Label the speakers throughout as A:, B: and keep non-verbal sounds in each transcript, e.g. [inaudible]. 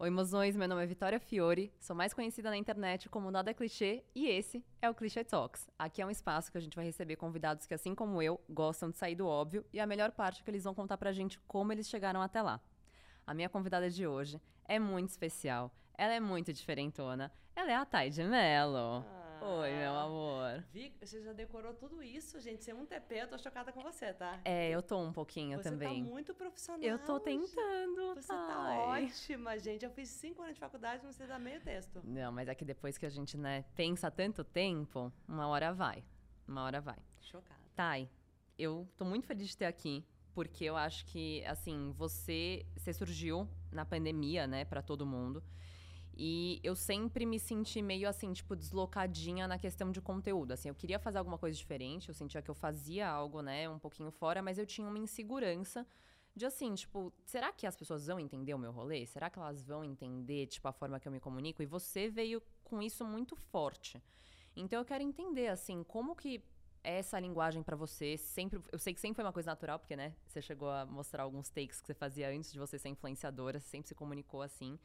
A: Oi, mozões, meu nome é Vitória Fiore, sou mais conhecida na internet como Nada Clichê e esse é o Clichê Talks. Aqui é um espaço que a gente vai receber convidados que, assim como eu, gostam de sair do óbvio e a melhor parte é que eles vão contar pra gente como eles chegaram até lá. A minha convidada de hoje é muito especial, ela é muito diferentona, ela é a Thay de Mello.
B: Ah.
A: Oi, meu amor.
B: Vi, você já decorou tudo isso, gente. Sem um TP, eu tô chocada com você, tá?
A: É, eu tô um pouquinho
B: você
A: também.
B: tá muito profissional.
A: Eu tô tentando,
B: Você tá ótima, gente. Eu fiz cinco anos de faculdade, não sei dar meio texto.
A: Não, mas é que depois que a gente, né, pensa tanto tempo, uma hora vai. Uma hora vai.
B: Chocada.
A: Thay, eu tô muito feliz de ter aqui, porque eu acho que, assim, você, você surgiu na pandemia, né, para todo mundo. E eu sempre me senti meio assim, tipo, deslocadinha na questão de conteúdo. Assim, eu queria fazer alguma coisa diferente, eu sentia que eu fazia algo, né, um pouquinho fora, mas eu tinha uma insegurança de assim, tipo, será que as pessoas vão entender o meu rolê? Será que elas vão entender, tipo, a forma que eu me comunico? E você veio com isso muito forte. Então eu quero entender, assim, como que essa linguagem para você sempre eu sei que sempre foi uma coisa natural porque né você chegou a mostrar alguns takes que você fazia antes de você ser influenciadora você sempre se comunicou assim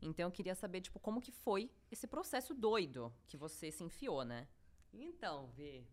A: então eu queria saber tipo como que foi esse processo doido que você se enfiou né?
B: Então Vi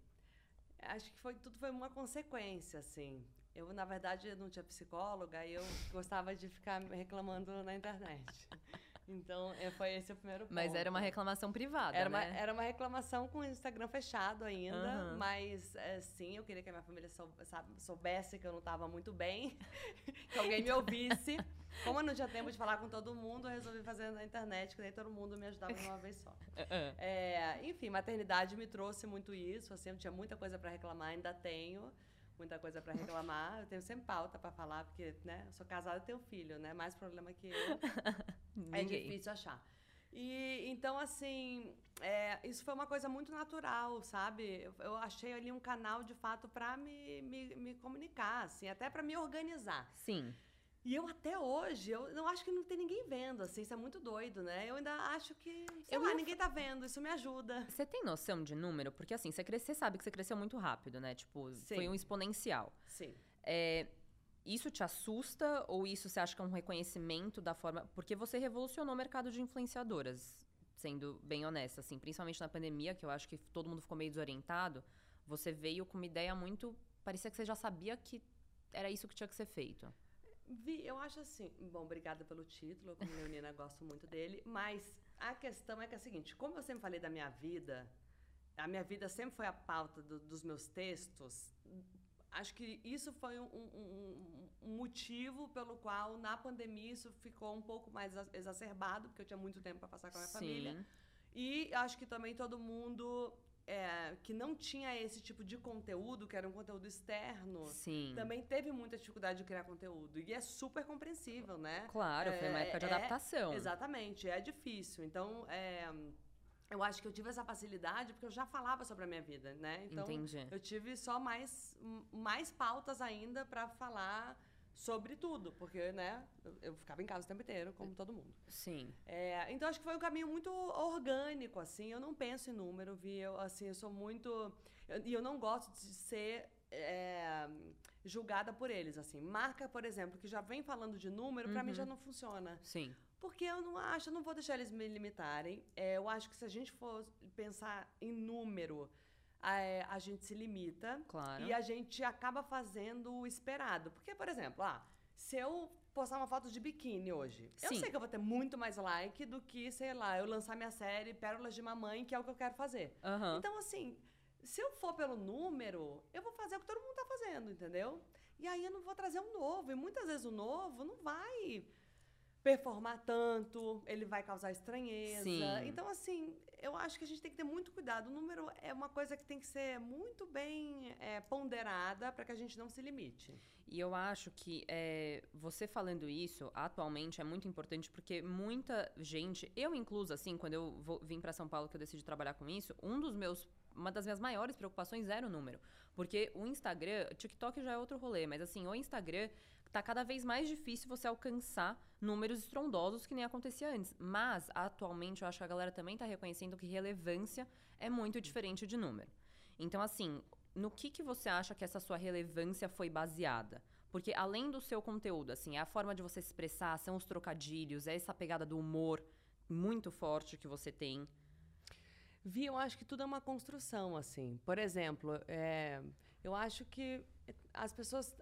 B: acho que foi tudo foi uma consequência assim. Eu na verdade não tinha psicóloga e eu gostava de ficar reclamando na internet [laughs] então, é, foi esse o primeiro ponto.
A: Mas era uma reclamação privada,
B: era
A: né?
B: Uma, era uma reclamação com o Instagram fechado ainda, uhum. mas é, sim, eu queria que a minha família sou, sabe, soubesse que eu não estava muito bem, [laughs] que alguém me ouvisse. Como eu não tinha tempo de falar com todo mundo, eu resolvi fazer na internet, que daí todo mundo me ajudava de uma [laughs] vez só. Uhum. É, enfim, maternidade me trouxe muito isso, assim, eu tinha muita coisa para reclamar, ainda tenho muita coisa para reclamar. Eu tenho sempre pauta para falar, porque, né, eu sou casada e tenho filho, né? Mais problema que eu. [laughs] é difícil achar. E então, assim, é, isso foi uma coisa muito natural, sabe? Eu, eu achei ali um canal de fato para me, me, me comunicar, assim, até para me organizar.
A: Sim.
B: E eu até hoje, eu não acho que não tem ninguém vendo, assim, isso é muito doido, né? Eu ainda acho que, sei eu lá, ninguém tá vendo, isso me ajuda.
A: Você tem noção de número? Porque assim, você crescer, sabe que você cresceu muito rápido, né? Tipo, Sim. foi um exponencial.
B: Sim.
A: É, isso te assusta ou isso você acha que é um reconhecimento da forma... Porque você revolucionou o mercado de influenciadoras, sendo bem honesta, assim, principalmente na pandemia, que eu acho que todo mundo ficou meio desorientado, você veio com uma ideia muito... Parecia que você já sabia que era isso que tinha que ser feito.
B: Vi, eu acho assim. Bom, obrigada pelo título, como leonina, gosto muito dele. Mas a questão é que é a seguinte: como eu sempre falei da minha vida, a minha vida sempre foi a pauta do, dos meus textos. Acho que isso foi um, um, um, motivo pelo qual, na pandemia, isso ficou um pouco mais exacerbado, porque eu tinha muito tempo para passar com a minha Sim. família. E acho que também todo mundo é, que não tinha esse tipo de conteúdo, que era um conteúdo externo,
A: Sim.
B: também teve muita dificuldade de criar conteúdo. E é super compreensível, né?
A: Claro, é, foi uma época de é, adaptação.
B: Exatamente, é difícil. Então, é, eu acho que eu tive essa facilidade porque eu já falava sobre a minha vida, né? Então,
A: Entendi.
B: eu tive só mais, mais pautas ainda para falar sobre tudo, porque, né, eu ficava em casa o tempo inteiro, como todo mundo.
A: Sim.
B: É, então, acho que foi um caminho muito orgânico, assim, eu não penso em número, vi, eu, assim, eu sou muito... E eu, eu, não gosto de ser é, julgada por eles, assim. Marca, por exemplo, que já vem falando de número, uhum. para mim já não funciona.
A: Sim.
B: Porque eu não acho, eu não vou deixar eles me limitarem. É, eu acho que se a gente for pensar em número a, é, a gente se limita
A: claro.
B: e a gente acaba fazendo o esperado. Porque, por exemplo, ah, se eu postar uma foto de biquíni hoje, Sim. eu sei que eu vou ter muito mais like do que, sei lá, eu lançar minha série Pérolas de Mamãe, que é o que eu quero fazer.
A: Uhum.
B: Então, assim, se eu for pelo número, eu vou fazer o que todo mundo tá fazendo, entendeu? E aí eu não vou trazer um novo. E muitas vezes o novo não vai performar tanto, ele vai causar estranheza.
A: Sim.
B: Então, assim, eu acho que a gente tem que ter muito cuidado. O número é uma coisa que tem que ser muito bem é, ponderada para que a gente não se limite.
A: E eu acho que é, você falando isso atualmente é muito importante porque muita gente, eu incluso, assim, quando eu vou, vim para São Paulo que eu decidi trabalhar com isso, um dos meus uma das minhas maiores preocupações era o número. Porque o Instagram, TikTok já é outro rolê, mas assim, o Instagram tá cada vez mais difícil você alcançar números estrondosos que nem acontecia antes. Mas, atualmente, eu acho que a galera também tá reconhecendo que relevância é muito diferente de número. Então, assim, no que, que você acha que essa sua relevância foi baseada? Porque além do seu conteúdo, assim, é a forma de você se expressar, são os trocadilhos, é essa pegada do humor muito forte que você tem.
B: Vi, eu acho que tudo é uma construção, assim. Por exemplo, é, eu acho que as pessoas,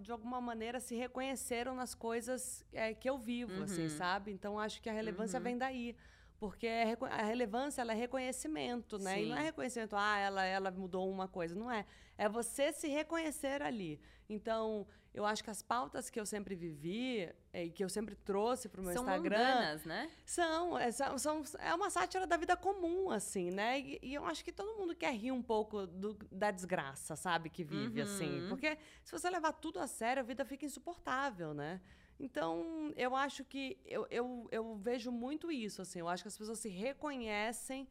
B: de alguma maneira, se reconheceram nas coisas é, que eu vivo, assim, uhum. assim, sabe? Então, acho que a relevância uhum. vem daí. Porque é a relevância ela é reconhecimento, né? Sim. E não é reconhecimento, ah, ela, ela mudou uma coisa. Não é. É você se reconhecer ali. Então, eu acho que as pautas que eu sempre vivi é, e que eu sempre trouxe para o meu
A: são
B: Instagram.
A: Mundanas, né?
B: São, é, são, são, é uma sátira da vida comum, assim, né? E, e, eu acho que todo mundo quer rir um pouco do, da desgraça, sabe? Que vive, assim. uhum. assim. Porque se você levar tudo a sério, a vida fica insuportável, né? Então, eu acho que eu, eu, eu vejo muito isso, assim. Eu acho que as pessoas se reconhecem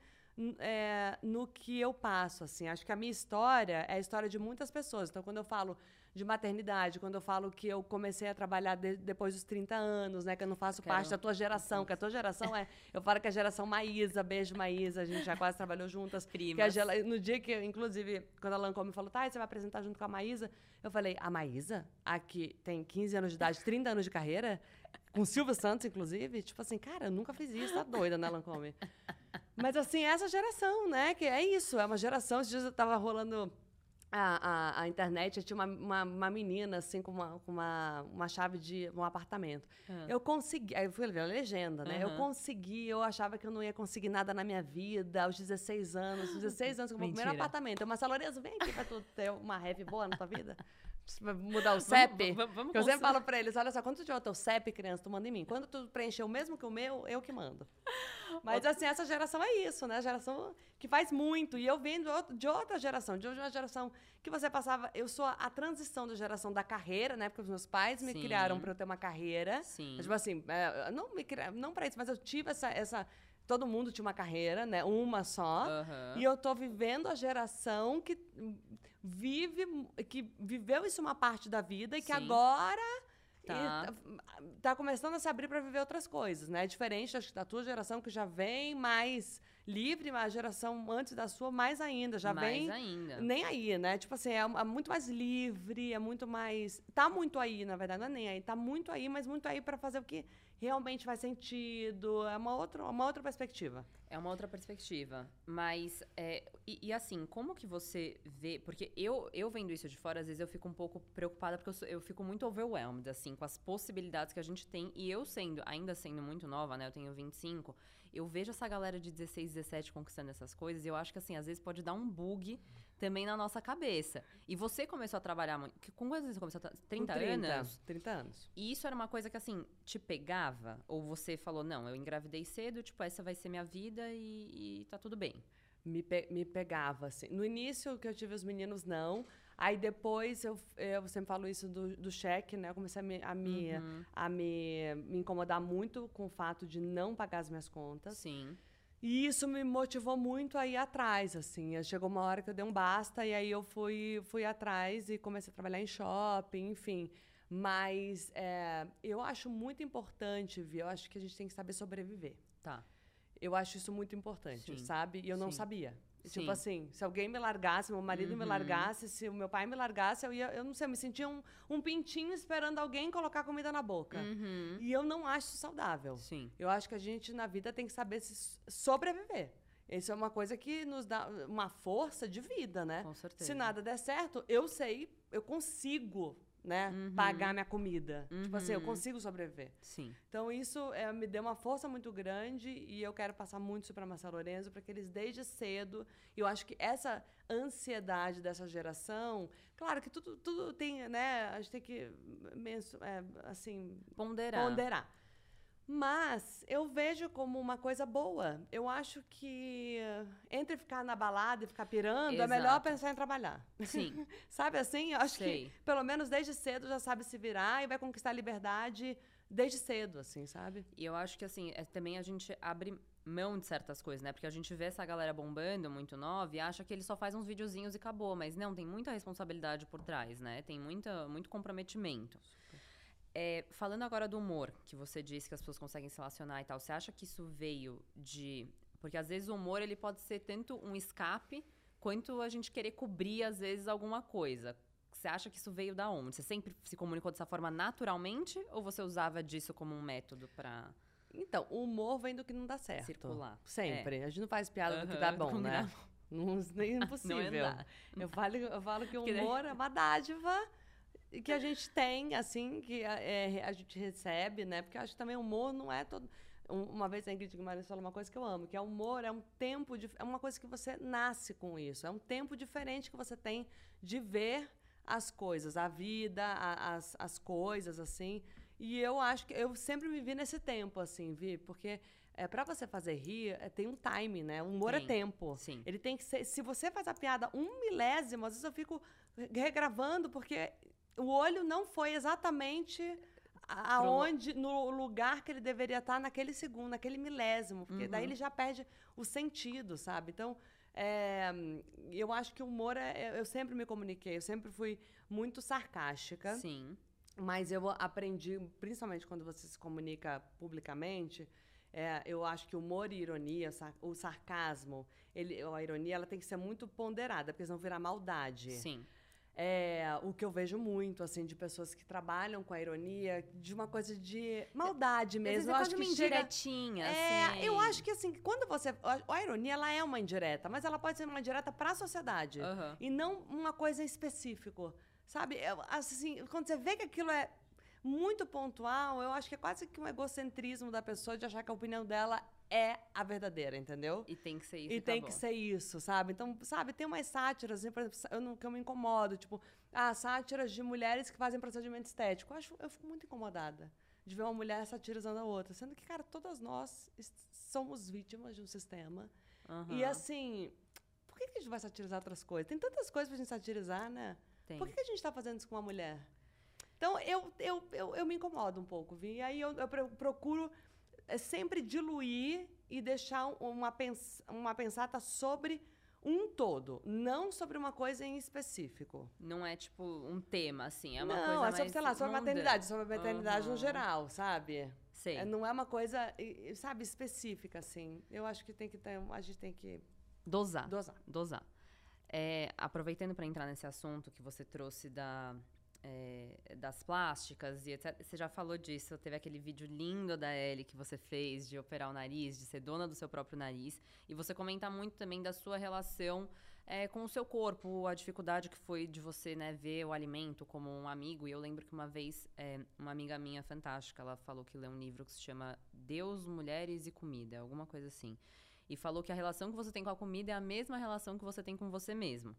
B: é, no que eu passo, assim. Acho que a minha história é a história de muitas pessoas. Então, quando eu falo de maternidade, quando eu falo que eu comecei a trabalhar de, depois dos 30 anos, né? Que eu não faço Quero. parte da tua geração, que a tua geração é. Eu falo que a geração Maísa, beijo Maísa, a gente já quase trabalhou juntas.
A: Primas.
B: Que no dia que, inclusive, quando a Lancome falou, tá, você vai apresentar junto com a Maísa, eu falei, a Maísa, a que tem 15 anos de idade, 30 anos de carreira, com Silvio Santos, inclusive, tipo assim, cara, eu nunca fiz isso, tá doida, né, Lancome? Mas assim, essa geração, né? Que é isso, é uma geração. Esses dias eu tava rolando a, a, a, internet, eu tinha uma, uma, uma, menina, assim, com uma, com uma, uma chave de um apartamento. Uhum. Eu consegui, aí eu fui ver a legenda, né? Uhum. Eu consegui, eu achava que eu não ia conseguir nada na minha vida, aos 16 anos, 16 anos, com o meu primeiro apartamento. Eu, Marcelo Lourenço, vem aqui pra tu ter uma reve boa na tua vida. [laughs] Mudar o CEP. Vamos, vamos, eu sempre falo pra eles: olha só, quando tu tiver o teu CEP, criança, tu manda em mim. Quando tu preencher o mesmo que o meu, eu que mando. [laughs] Mas assim, essa geração é isso, né? A geração que faz muito. E eu venho de outra geração, de uma geração que você passava. Eu sou a, transição da geração da carreira, né? Porque os meus pais me Sim. criaram para eu ter uma carreira.
A: Sim.
B: Tipo assim, é, não me criaram, não para isso, mas eu tive essa, essa todo mundo tinha uma carreira, né? Uma só. Uhum. E eu tô vivendo a geração que vive, que viveu isso uma parte da vida e que agora tá. tá, tá começando a se abrir para viver outras coisas, né? Diferente acho, da tua geração que já vem mais livre, mas a geração antes da sua mais ainda, já
A: mais
B: vem
A: ainda.
B: nem aí, né? Tipo assim, é, é, muito mais livre, é muito mais tá muito aí, na verdade, não é nem aí, tá muito aí, mas muito aí para fazer o que realmente faz sentido, é uma outra, uma outra perspectiva.
A: É uma outra perspectiva, mas é, e, e, assim, como que você vê? Porque eu, eu vendo isso de fora, às vezes eu fico um pouco preocupada porque eu, sou, eu fico muito overwhelmed assim com as possibilidades que a gente tem e eu sendo ainda sendo muito nova, né? Eu tenho 25 eu vejo essa galera de 16, 17 conquistando essas coisas e eu acho que, assim, às vezes pode dar um bug também na nossa cabeça. E você começou a trabalhar muito. Com quantos anos você começou a trabalhar? 30, 30 anos?
B: 30 anos.
A: E isso era uma coisa que, assim, te pegava? Ou você falou, não, eu engravidei cedo, tipo, essa vai ser minha vida e, e tá tudo bem?
B: Me, pe me pegava, assim. No início que eu tive os meninos, não. Aí depois eu, eu sempre falo isso do, do cheque, né? Eu comecei a, me, a, me, uhum. a me, me incomodar muito com o fato de não pagar as minhas contas.
A: Sim.
B: E isso me motivou muito a ir atrás, assim. Chegou uma hora que eu dei um basta e aí eu fui, fui atrás e comecei a trabalhar em shopping, enfim. Mas é, eu acho muito importante, Vi, eu acho que a gente tem que saber sobreviver.
A: Tá.
B: Eu acho isso muito importante, Sim. sabe? E eu não Sim. sabia. Tipo Sim. Tipo assim, se alguém me largasse, meu marido uhum. me largasse, se o meu pai me largasse, eu ia, eu não sei, eu me sentia um, um pintinho esperando alguém colocar comida na boca.
A: Uhum.
B: E eu não acho saudável.
A: Sim.
B: Eu acho que a gente na vida tem que saber se sobreviver. Isso é uma coisa que nos dá uma força de vida, né?
A: Com certeza.
B: Se nada der certo, eu sei, eu consigo né? Uhum. Pagar minha comida. Uhum. Tipo assim, eu uhum. consigo sobreviver.
A: Sim.
B: Então, isso é, me deu uma força muito grande e eu quero passar muito isso para Marcelo Lorenzo, para que eles, desde cedo, eu acho que essa ansiedade dessa geração, claro que tudo, tudo tem, né? A gente tem que, é, assim...
A: Ponderar.
B: Ponderar. Mas eu vejo como uma coisa boa. Eu acho que entre ficar na balada e ficar pirando, Exato. é melhor pensar em trabalhar.
A: Sim. [laughs]
B: sabe assim? Eu acho Sei. que pelo menos desde cedo já sabe se virar e vai conquistar a liberdade desde cedo, assim, sabe?
A: E eu acho que assim, é, também a gente abre mão de certas coisas, né? Porque a gente vê essa galera bombando muito nova e acha que ele só faz uns videozinhos e acabou, mas não, tem muita responsabilidade por trás, né? Tem muita, muito comprometimento. É, falando agora do humor, que você disse que as pessoas conseguem se relacionar e tal, você acha que isso veio de. Porque às vezes o humor ele pode ser tanto um escape quanto a gente querer cobrir, às vezes, alguma coisa. Você acha que isso veio da onde? Você sempre se comunicou dessa forma naturalmente ou você usava disso como um método para
B: Então, o humor vem do que não dá certo.
A: Circular.
B: Sempre.
A: É.
B: A gente não faz piada do que dá bom, [laughs] né? Não, nem impossível. [laughs]
A: Não é
B: eu, falo, eu falo que o [laughs] humor é uma dádiva que a gente tem, assim, que a, é, a gente recebe, né? Porque eu acho que também o humor não é todo. Um- Uma vez a Ingrid Guimarães falou uma coisa que eu amo, que é o humor é um tempo, de, é uma coisa que você nasce com isso. É um tempo diferente que você tem de ver as coisas, a vida, a- as, as coisas, assim. E eu acho que eu sempre me vi nesse tempo, assim, Vi, porque é, para você fazer rir, é, tem um time, né? O humor é
A: Tem.
B: tempo.
A: Sim.
B: Ele tem que ser. Se você faz a piada um milésimo, às vezes eu fico regravando, porque o olho não foi exatamente aonde, no lugar que ele deveria estar naquele segundo, naquele milésimo. Porque daí
A: Uhum.
B: ele já perde o sentido, sabe? Então. é, eu acho que o humor é. Eu sempre me comuniquei, eu sempre fui muito sarcástica.
A: Sim.
B: Mas eu aprendi, principalmente quando você se comunica publicamente, é, eu acho que humor e ironia, o sarcasmo, ele, a ironia, ela tem que ser muito ponderada, porque senão vira maldade.
A: Sim.
B: É, o que eu vejo muito, assim, de pessoas que trabalham com a ironia, de uma coisa de maldade mesmo.
A: é
B: eu acho que
A: uma
B: chega...
A: indiretinha,
B: É,
A: assim.
B: eu acho que assim, quando você. A, ironia, ela é uma indireta, mas ela pode ser uma indireta para a sociedade.
A: Aham.
B: E não uma coisa específica. Sabe? Assim, quando você vê que aquilo é muito pontual, eu acho que é quase que um egocentrismo da pessoa de achar que a opinião dela é a verdadeira, entendeu?
A: E tem que ser isso.
B: E
A: tá
B: tem que ser isso, sabe? Então, sabe, tem umas sátiras, assim, por exemplo, eu não, que eu me incomodo, tipo, ah, sátiras de mulheres que fazem procedimento estético. Eu, acho, eu fico muito incomodada de ver uma mulher satirizando a outra, sendo que, cara, todas nós somos vítimas de um sistema. E
A: Aham.
B: assim, por que que a gente vai satirizar outras coisas? Tem tantas coisas pra gente satirizar, né?
A: Tem.
B: Por que que a gente tá fazendo isso com uma mulher? Então, eu, eu, eu, eu me incomodo um pouco, Vi. E aí eu, eu pro- procuro é, sempre diluir e deixar um- uma, pens uma pensata sobre um todo, não sobre uma coisa em específico.
A: Não é tipo um tema, assim. É uma
B: não,
A: coisa
B: é sobre, sei lá, sobre maternidade, sobre a maternidade no
A: Aham.
B: geral, sabe?
A: Sei.
B: É, não é uma coisa, sabe, específica, assim. Eu acho que tem que ter, a gente tem que
A: Dosar.
B: dosar.
A: Dosar. É, aproveitando para entrar nesse assunto que você trouxe da, é, das plásticas e etc. Você já falou disso, teve aquele vídeo lindo da Ellie que você fez de operar o nariz, de ser dona do seu próprio nariz. E você comenta muito também da sua relação é, com o seu corpo, a dificuldade que foi de você né, ver o alimento como um amigo. E eu lembro que uma vez, é, uma amiga minha fantástica, ela falou que leu um livro que se chama Deus, Mulheres e Comida, alguma coisa assim. E falou que a relação que você tem com a comida é a mesma relação que você tem com você mesmo.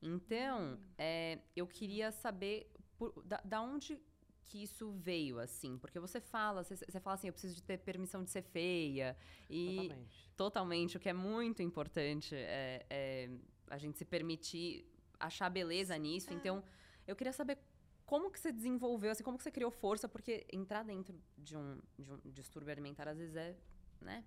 A: Então, é, eu queria saber por- da, da onde que isso veio, assim. Porque você fala, você, você fala assim, eu preciso de ter permissão de ser feia. E
B: Totalmente.
A: totalmente, o que é muito importante é, é a gente se permitir achar beleza nisso. Então, eu queria saber como que você desenvolveu, assim, como que você criou força, porque entrar dentro de um, de um distúrbio alimentar, às vezes, é, né,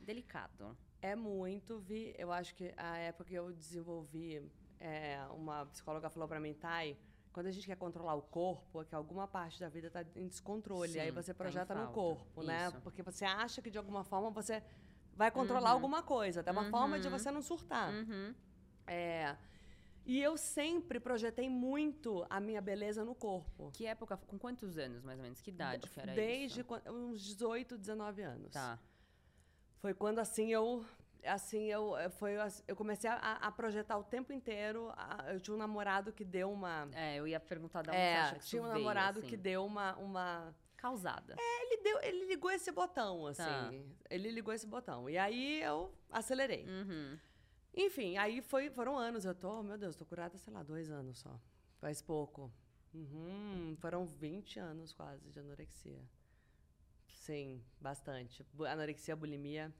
A: delicado.
B: É muito, Vi. Eu acho que a época que eu desenvolvi, é, uma psicóloga falou pra mim, Thay, quando a gente quer controlar o corpo, é que alguma parte da vida tá em descontrole.
A: Sim,
B: aí você
A: tá
B: projeta no
A: falta.
B: corpo, né?
A: Isso.
B: Porque você acha que de alguma forma você vai controlar
A: Uhum.
B: alguma coisa. Até uma forma de
A: Uhum.
B: você não surtar.
A: Uhum.
B: É, e eu sempre projetei muito a minha beleza no corpo.
A: Que época, com quantos anos, mais ou menos? Que idade que era
B: Desde
A: isso?
B: quan- uns 18, 19 anos.
A: Tá.
B: Foi quando assim eu assim eu eh, foi as- eu comecei a, a projetar o tempo inteiro. a- eu tinha um namorado que deu uma
A: É, eu ia perguntar da onde
B: é,
A: você acha que
B: tinha um
A: veio,
B: namorado
A: assim.
B: que deu uma uma
A: Causada.
B: ele deu ele ligou esse botão assim.
A: Tá.
B: Ele ligou esse botão e aí eu acelerei.
A: Uhum.
B: Enfim, aí foi, foram anos. Eu tô, meu Deus, tô curada, sei lá, dois anos só. Faz pouco. Uhum, foram 20 anos quase de anorexia. Sim, bastante. Anorexia, bulimia.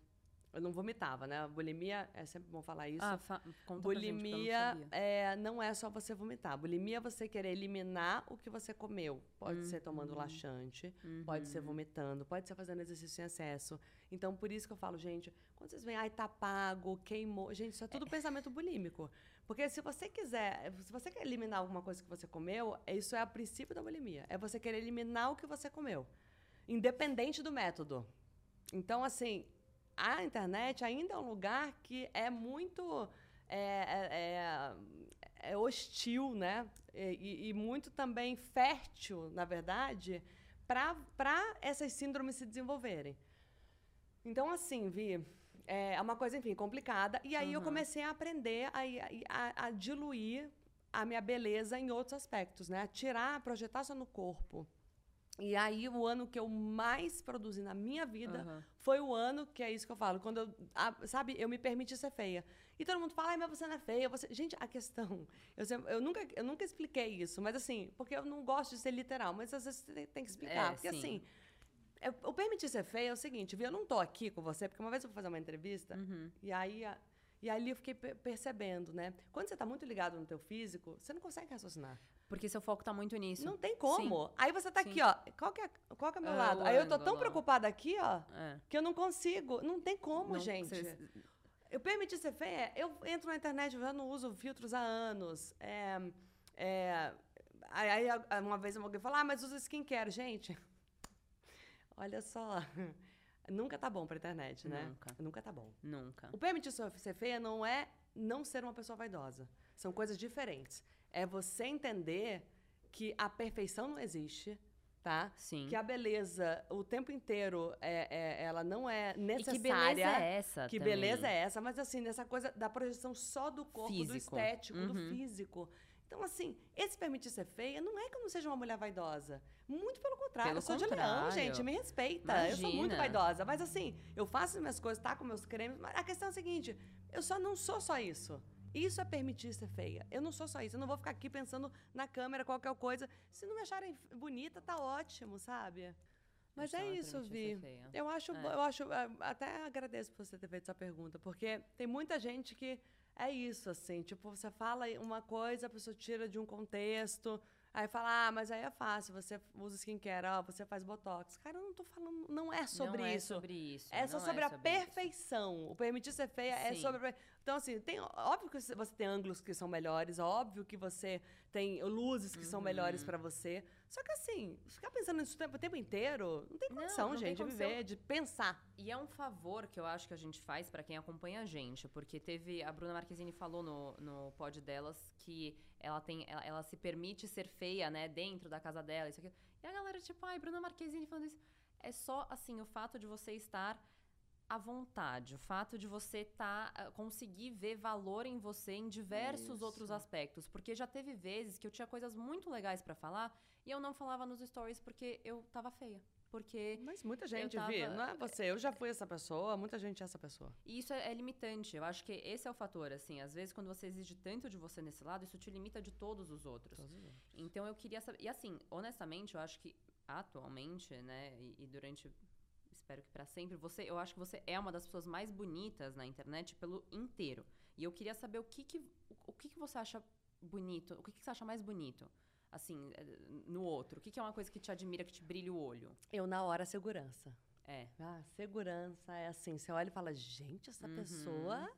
B: Eu não vomitava, né? Bulimia, é sempre bom falar isso.
A: Ah, fa conta pra gente, não
B: Bulimia é, não é só você vomitar. Bulimia é você querer eliminar o que você comeu. Pode ser tomando laxante, pode ser vomitando, pode ser fazendo exercício em excesso. Então, por isso que eu falo, gente, quando vocês veem, ai, tá pago, queimou. Gente, isso é tudo pensamento bulímico. Porque se você quiser, se você quer eliminar alguma coisa que você comeu, isso é a princípio da bulimia. É você querer eliminar o que você comeu. Independente do método. Então, assim, a internet ainda é um lugar que é muito é, é- é- é hostil, né? e, e muito também fértil, na verdade, para essas síndromes se desenvolverem. Então, assim, Vi, é uma coisa, enfim, complicada. E aí uhum. eu comecei a aprender a, a, a, diluir a minha beleza em outros aspectos, né? A tirar, a projetar só no corpo. E aí, o ano que eu mais produzi na minha vida uhum. foi o ano, que é isso que eu falo, quando eu, sabe, eu me permiti ser feia. E todo mundo fala, ai, mas você não é feia. Você... Gente, a questão, [laughs] eu, sempre, eu, nunca, eu nunca expliquei isso, mas assim, porque eu não gosto de ser literal, mas às vezes tem, tem que explicar. É, porque sim. assim, eu, eu permitir ser feia é o seguinte, viu? Eu não tô aqui com você, porque uma vez eu fui fazer uma entrevista, uhum. e aí. A, e ali eu fiquei percebendo, né? Quando você está muito ligado no teu físico, você não consegue raciocinar.
A: Porque seu foco está muito nisso.
B: Não tem como. Sim. Aí você está aqui, ó. Qual que é, qual que é o meu é lado? Aí eu tô tão preocupada aqui, ó, é. que eu não consigo. Não tem como, não, gente. Você... Eu permiti ser feia. Eu entro na internet, eu já não uso filtros há anos. É, é, aí uma vez alguém falou, ah, mas usa skincare. Gente, [laughs] olha só. Nunca tá bom pra internet, né?
A: Nunca.
B: Nunca tá bom.
A: Nunca.
B: O permitir ser feia não é não ser uma pessoa vaidosa. São coisas diferentes. É você entender que a perfeição não existe, tá?
A: Sim.
B: Que a beleza, o tempo inteiro, é, é, ela não é necessária.
A: E que beleza é essa
B: Que
A: também.
B: beleza é essa. Mas assim, nessa coisa da projeção só do corpo, físico. do estético, uhum. do físico. Então, assim, esse permitir ser feia não é que eu não seja uma mulher vaidosa. Muito pelo contrário.
A: Pelo
B: eu sou
A: contrário.
B: de leão, gente. Me respeita. Imagina. Eu sou muito vaidosa. Mas, assim, eu faço as minhas coisas, tá com meus cremes. Mas a questão é a seguinte: eu só não sou só isso. Isso é permitir ser feia. Eu não sou só isso. Eu não vou ficar aqui pensando na câmera qualquer coisa. Se não me acharem bonita, tá ótimo, sabe? Mas é isso, Vi. Eu acho, é. eu acho, é, até agradeço por você ter feito essa pergunta, porque tem muita gente que é isso, assim, tipo, você fala uma coisa, a pessoa tira de um contexto, aí fala, ah, mas aí é fácil, você usa skincare, ó, você faz botox. Cara, eu não tô falando, não é sobre
A: não
B: isso.
A: É sobre isso.
B: É só sobre é a sobre perfeição. Isso. O permitir ser feia é Sim. é sobre. Então, assim, tem, óbvio que você tem ângulos que são melhores, óbvio que você tem luzes que uhum. são melhores uhum. para você. Só que assim, ficar pensando nisso o tempo, o tempo inteiro, não tem condição, não, não gente, tem condição. de viver, de pensar.
A: E é um favor que eu acho que a gente faz para quem acompanha a gente, porque teve. A Bruna Marquezine falou no, no pod delas que ela tem. Ela, ela se permite ser feia, né, dentro da casa dela, isso aqui. E a galera, tipo, ai, Bruna Marquezine falando isso. É só, assim, o fato de você estar à vontade, o fato de você tá, ah, conseguir ver valor em você em diversos Isso. outros aspectos. Porque já teve vezes que eu tinha coisas muito legais para falar e eu não falava nos stories porque eu tava feia. Porque.
B: Mas muita gente tava... não é você. Eu já fui essa pessoa, muita gente é essa pessoa.
A: E isso é, é, limitante. Eu acho que esse é o fator, assim. Às vezes, quando você exige tanto de você nesse lado, isso te limita de todos os outros.
B: Todos os outros.
A: Então eu queria saber. E assim, honestamente, eu acho que atualmente, né, e, e durante espero que para sempre, você, eu acho que você é uma das pessoas mais bonitas na internet pelo inteiro. E eu queria saber o que que, o, o que, que você acha bonito, o que, que você acha mais bonito? Assim, eh, no outro. O que, que é uma coisa que te admira, que te brilha o olho?
B: Eu, na hora, segurança.
A: É.
B: Ah, segurança é assim. Você olha e fala, gente, essa uhum. pessoa.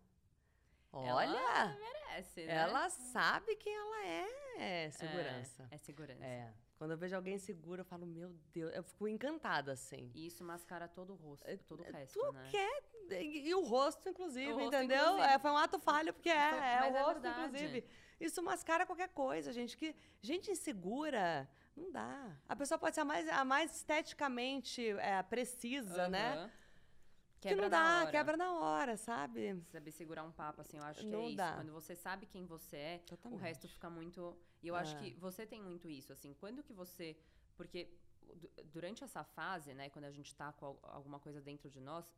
B: Olha!
A: Ela merece, né?
B: Ela sabe quem ela é. É segurança.
A: É, é segurança.
B: É. Quando eu vejo alguém seguro, eu falo, meu Deus, eu fico encantada, assim.
A: E isso mascara todo o rosto, é, todo o é, resto,
B: tu
A: né?
B: Quer, e o rosto, inclusive, o rosto, entendeu? Inclusive. É, foi um ato falho, porque é, é o é rosto, verdade. inclusive. Isso mascara qualquer coisa, gente. Que gente insegura, não dá. A pessoa pode ser a mais, a mais esteticamente é, precisa, uhum. né? Quebra que não dá, hora. quebra na hora, sabe?
A: Saber segurar um papo, assim, eu acho que
B: não
A: é isso.
B: Dá.
A: Quando você sabe quem você é,
B: Totalmente.
A: o resto fica muito. E eu é. acho que você tem muito isso, assim, quando que você. Porque durante essa fase, né, quando a gente tá com alguma coisa dentro de nós,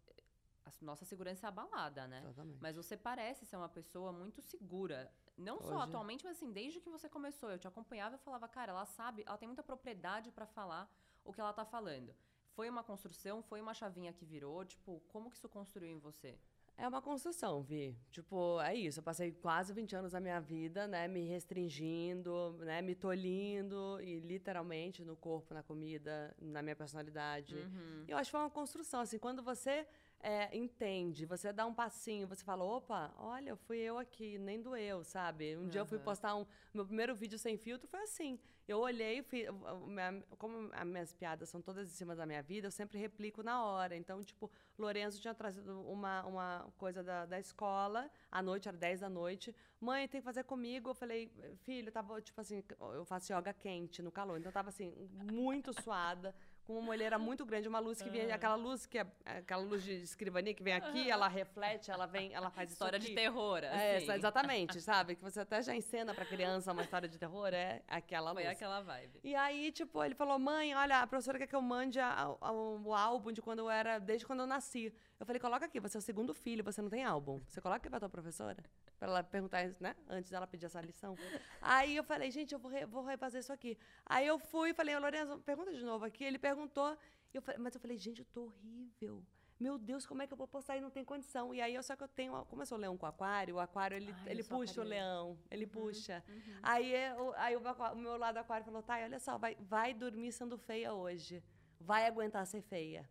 A: a nossa segurança é abalada, né?
B: Exatamente.
A: Mas você parece ser uma pessoa muito segura. Não Hoje... só atualmente, mas assim, desde que você começou, eu te acompanhava e falava, cara, ela sabe, ela tem muita propriedade para falar o que ela tá falando. Foi uma construção, foi uma chavinha que virou, tipo, como que isso construiu em você?
B: É uma construção, Vi. Tipo, é isso. Eu passei quase 20 anos da minha vida, né? Me restringindo, né? Me tolhindo, e literalmente no corpo, na comida, na minha personalidade.
A: Uhum.
B: Eu acho que foi uma construção, assim. Quando você é, entende, você dá um passinho, você fala, opa, olha, fui eu aqui, nem doeu, sabe? Um uhum. dia eu fui postar um... Meu primeiro vídeo sem filtro foi assim. Eu olhei, fui, como as minhas piadas são todas em cima da minha vida, eu sempre replico na hora. Então, tipo, Lourenço tinha trazido uma, uma coisa da, da escola, à noite, era 10 da noite. Mãe, tem que fazer comigo. Eu falei, filho, tava, tipo assim, eu faço yoga quente no calor. Então, eu tava assim, muito suada com uma olheira muito grande, uma luz que vem, aquela luz que é aquela luz de escrivania que vem aqui, ela reflete, ela vem, ela faz
A: história
B: de
A: terror,
B: é, assim. É, exatamente, sabe? Que você até já encena para criança uma história de terror, é aquela
A: Foi
B: luz.
A: aquela vibe.
B: E aí, tipo, ele falou: "Mãe, olha, a professora quer que eu mande a, a, o álbum de quando eu era, desde quando eu nasci". Eu falei: "Coloca aqui, você é o segundo filho, você não tem álbum. Você coloca aqui pra tua professora?" Para ela perguntar né? Antes dela pedir essa lição. Aí eu falei: "Gente, eu vou, re, vou refazer isso aqui". Aí eu fui e falei: "Lourenço, pergunta de novo aqui". Ele perguntou eu falei, mas eu falei, gente, eu tô horrível. Meu Deus, como é que eu vou postar e não tem condição? E aí, eu, só que eu tenho, como eu sou leão com aquário, o aquário, ele, Ai, ele puxa o leão, ele uhum, puxa. Uhum. Aí, eu, aí o, o, meu lado aquário falou, tá, olha só, vai, vai dormir sendo feia hoje. Vai aguentar ser feia.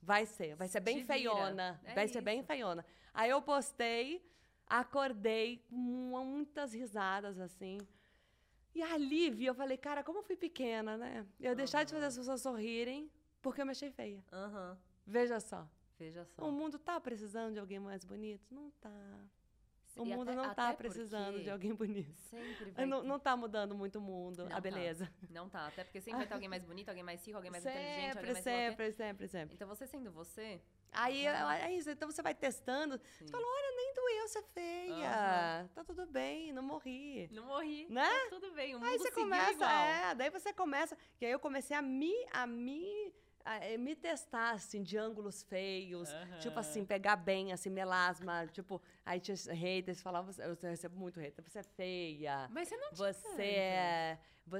B: Vai ser, vai ser bem feiona. É vai isso. ser bem feiona. Aí eu postei, acordei com muitas risadas, assim. E a Lívia, eu falei, cara, como eu fui pequena, né? Eu uhum. deixar de fazer as pessoas sorrirem porque eu me achei feia.
A: Uhum.
B: Veja só.
A: Veja só.
B: O mundo tá precisando de alguém mais bonito? Não tá. O e mundo até, não tá precisando de alguém bonito.
A: Sempre vai.
B: Não, não tá mudando muito o mundo,
A: não
B: a beleza.
A: Tá. Não tá. Até porque sempre vai ter alguém mais bonito, alguém mais rico, alguém mais
B: sempre,
A: inteligente, alguém mais
B: Sempre, sempre, sempre.
A: Então você sendo você.
B: Aí é isso. Então você vai testando. Sim. Você fala: olha, nem doeu ser feia. Uhum. Tá tudo bem, não morri.
A: Não morri.
B: Né?
A: Tá tudo bem. O mundo
B: aí você
A: começa, igual.
B: é. Daí você começa. E aí eu comecei a me. A me é, me testar, assim, de ângulos feios, uhum. tipo assim, pegar bem, assim, melasma, tipo, aí tinha haters, falavam, eu recebo muito hater, você é feia.
A: Mas você não
B: Você é...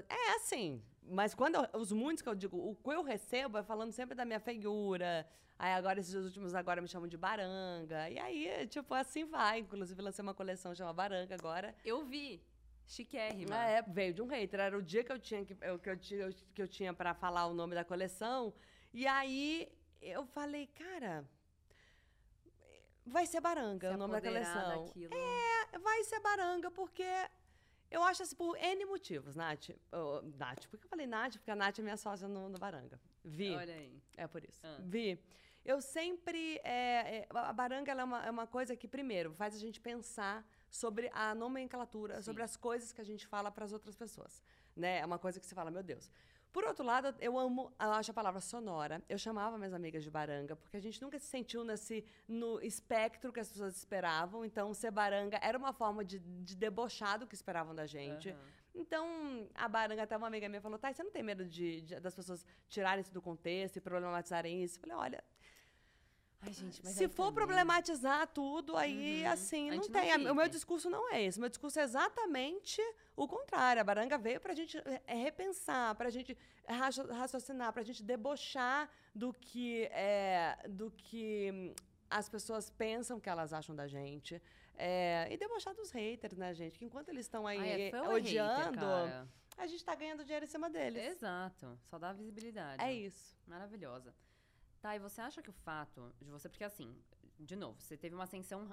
B: É assim, mas quando eu, os muitos que eu digo, o que eu recebo é falando sempre da minha feiura, aí agora esses últimos agora me chamam de baranga, e aí, tipo, assim vai, inclusive lancei uma coleção chamada Baranga agora.
A: Eu vi. Chiquérrima.
B: É, veio de um hater. Era o dia que eu tinha que eu, que eu, que eu tinha para falar o nome da coleção. E aí eu falei, cara, vai ser Baranga Se o nome da coleção.
A: Daquilo.
B: É, vai ser Baranga, porque eu acho assim, por N motivos, Nath. Oh, Nath, por que eu falei Nath? Porque a Nath é minha sócia no, no Baranga. Vi.
A: Olha aí.
B: É por isso. Ah. Vi. Eu sempre. É, é, a Baranga é uma, é uma coisa que, primeiro, faz a gente pensar sobre a nomenclatura, Sim. sobre as coisas que a gente fala para as outras pessoas. Né? É uma coisa que você fala, meu Deus. Por outro lado, eu amo, eu acho a palavra sonora. Eu chamava minhas amigas de baranga, porque a gente nunca se sentiu nesse no espectro que as pessoas esperavam. Então, ser baranga era uma forma de, de debochar do que esperavam da gente. Uhum. Então, a baranga, até uma amiga minha falou: Tá, você não tem medo de, de, das pessoas tirarem isso do contexto e problematizarem isso? Eu falei: Olha,
A: Ai, gente,
B: Se for também. problematizar tudo, aí, uhum. assim, não tem. Não o meu discurso não é esse. O meu discurso é exatamente o contrário. A baranga veio para a gente é, repensar, para a gente raciocinar, para a gente debochar do que, é, do que as pessoas pensam que elas acham da gente. É, e debochar dos haters, né, gente? Que enquanto eles estão aí Ai, é odiando, hater, a gente está ganhando dinheiro em cima deles.
A: Exato. Só dá visibilidade.
B: É isso.
A: Maravilhosa. Tá, e você acha que o fato de você. Porque assim, de novo, você teve uma ascensão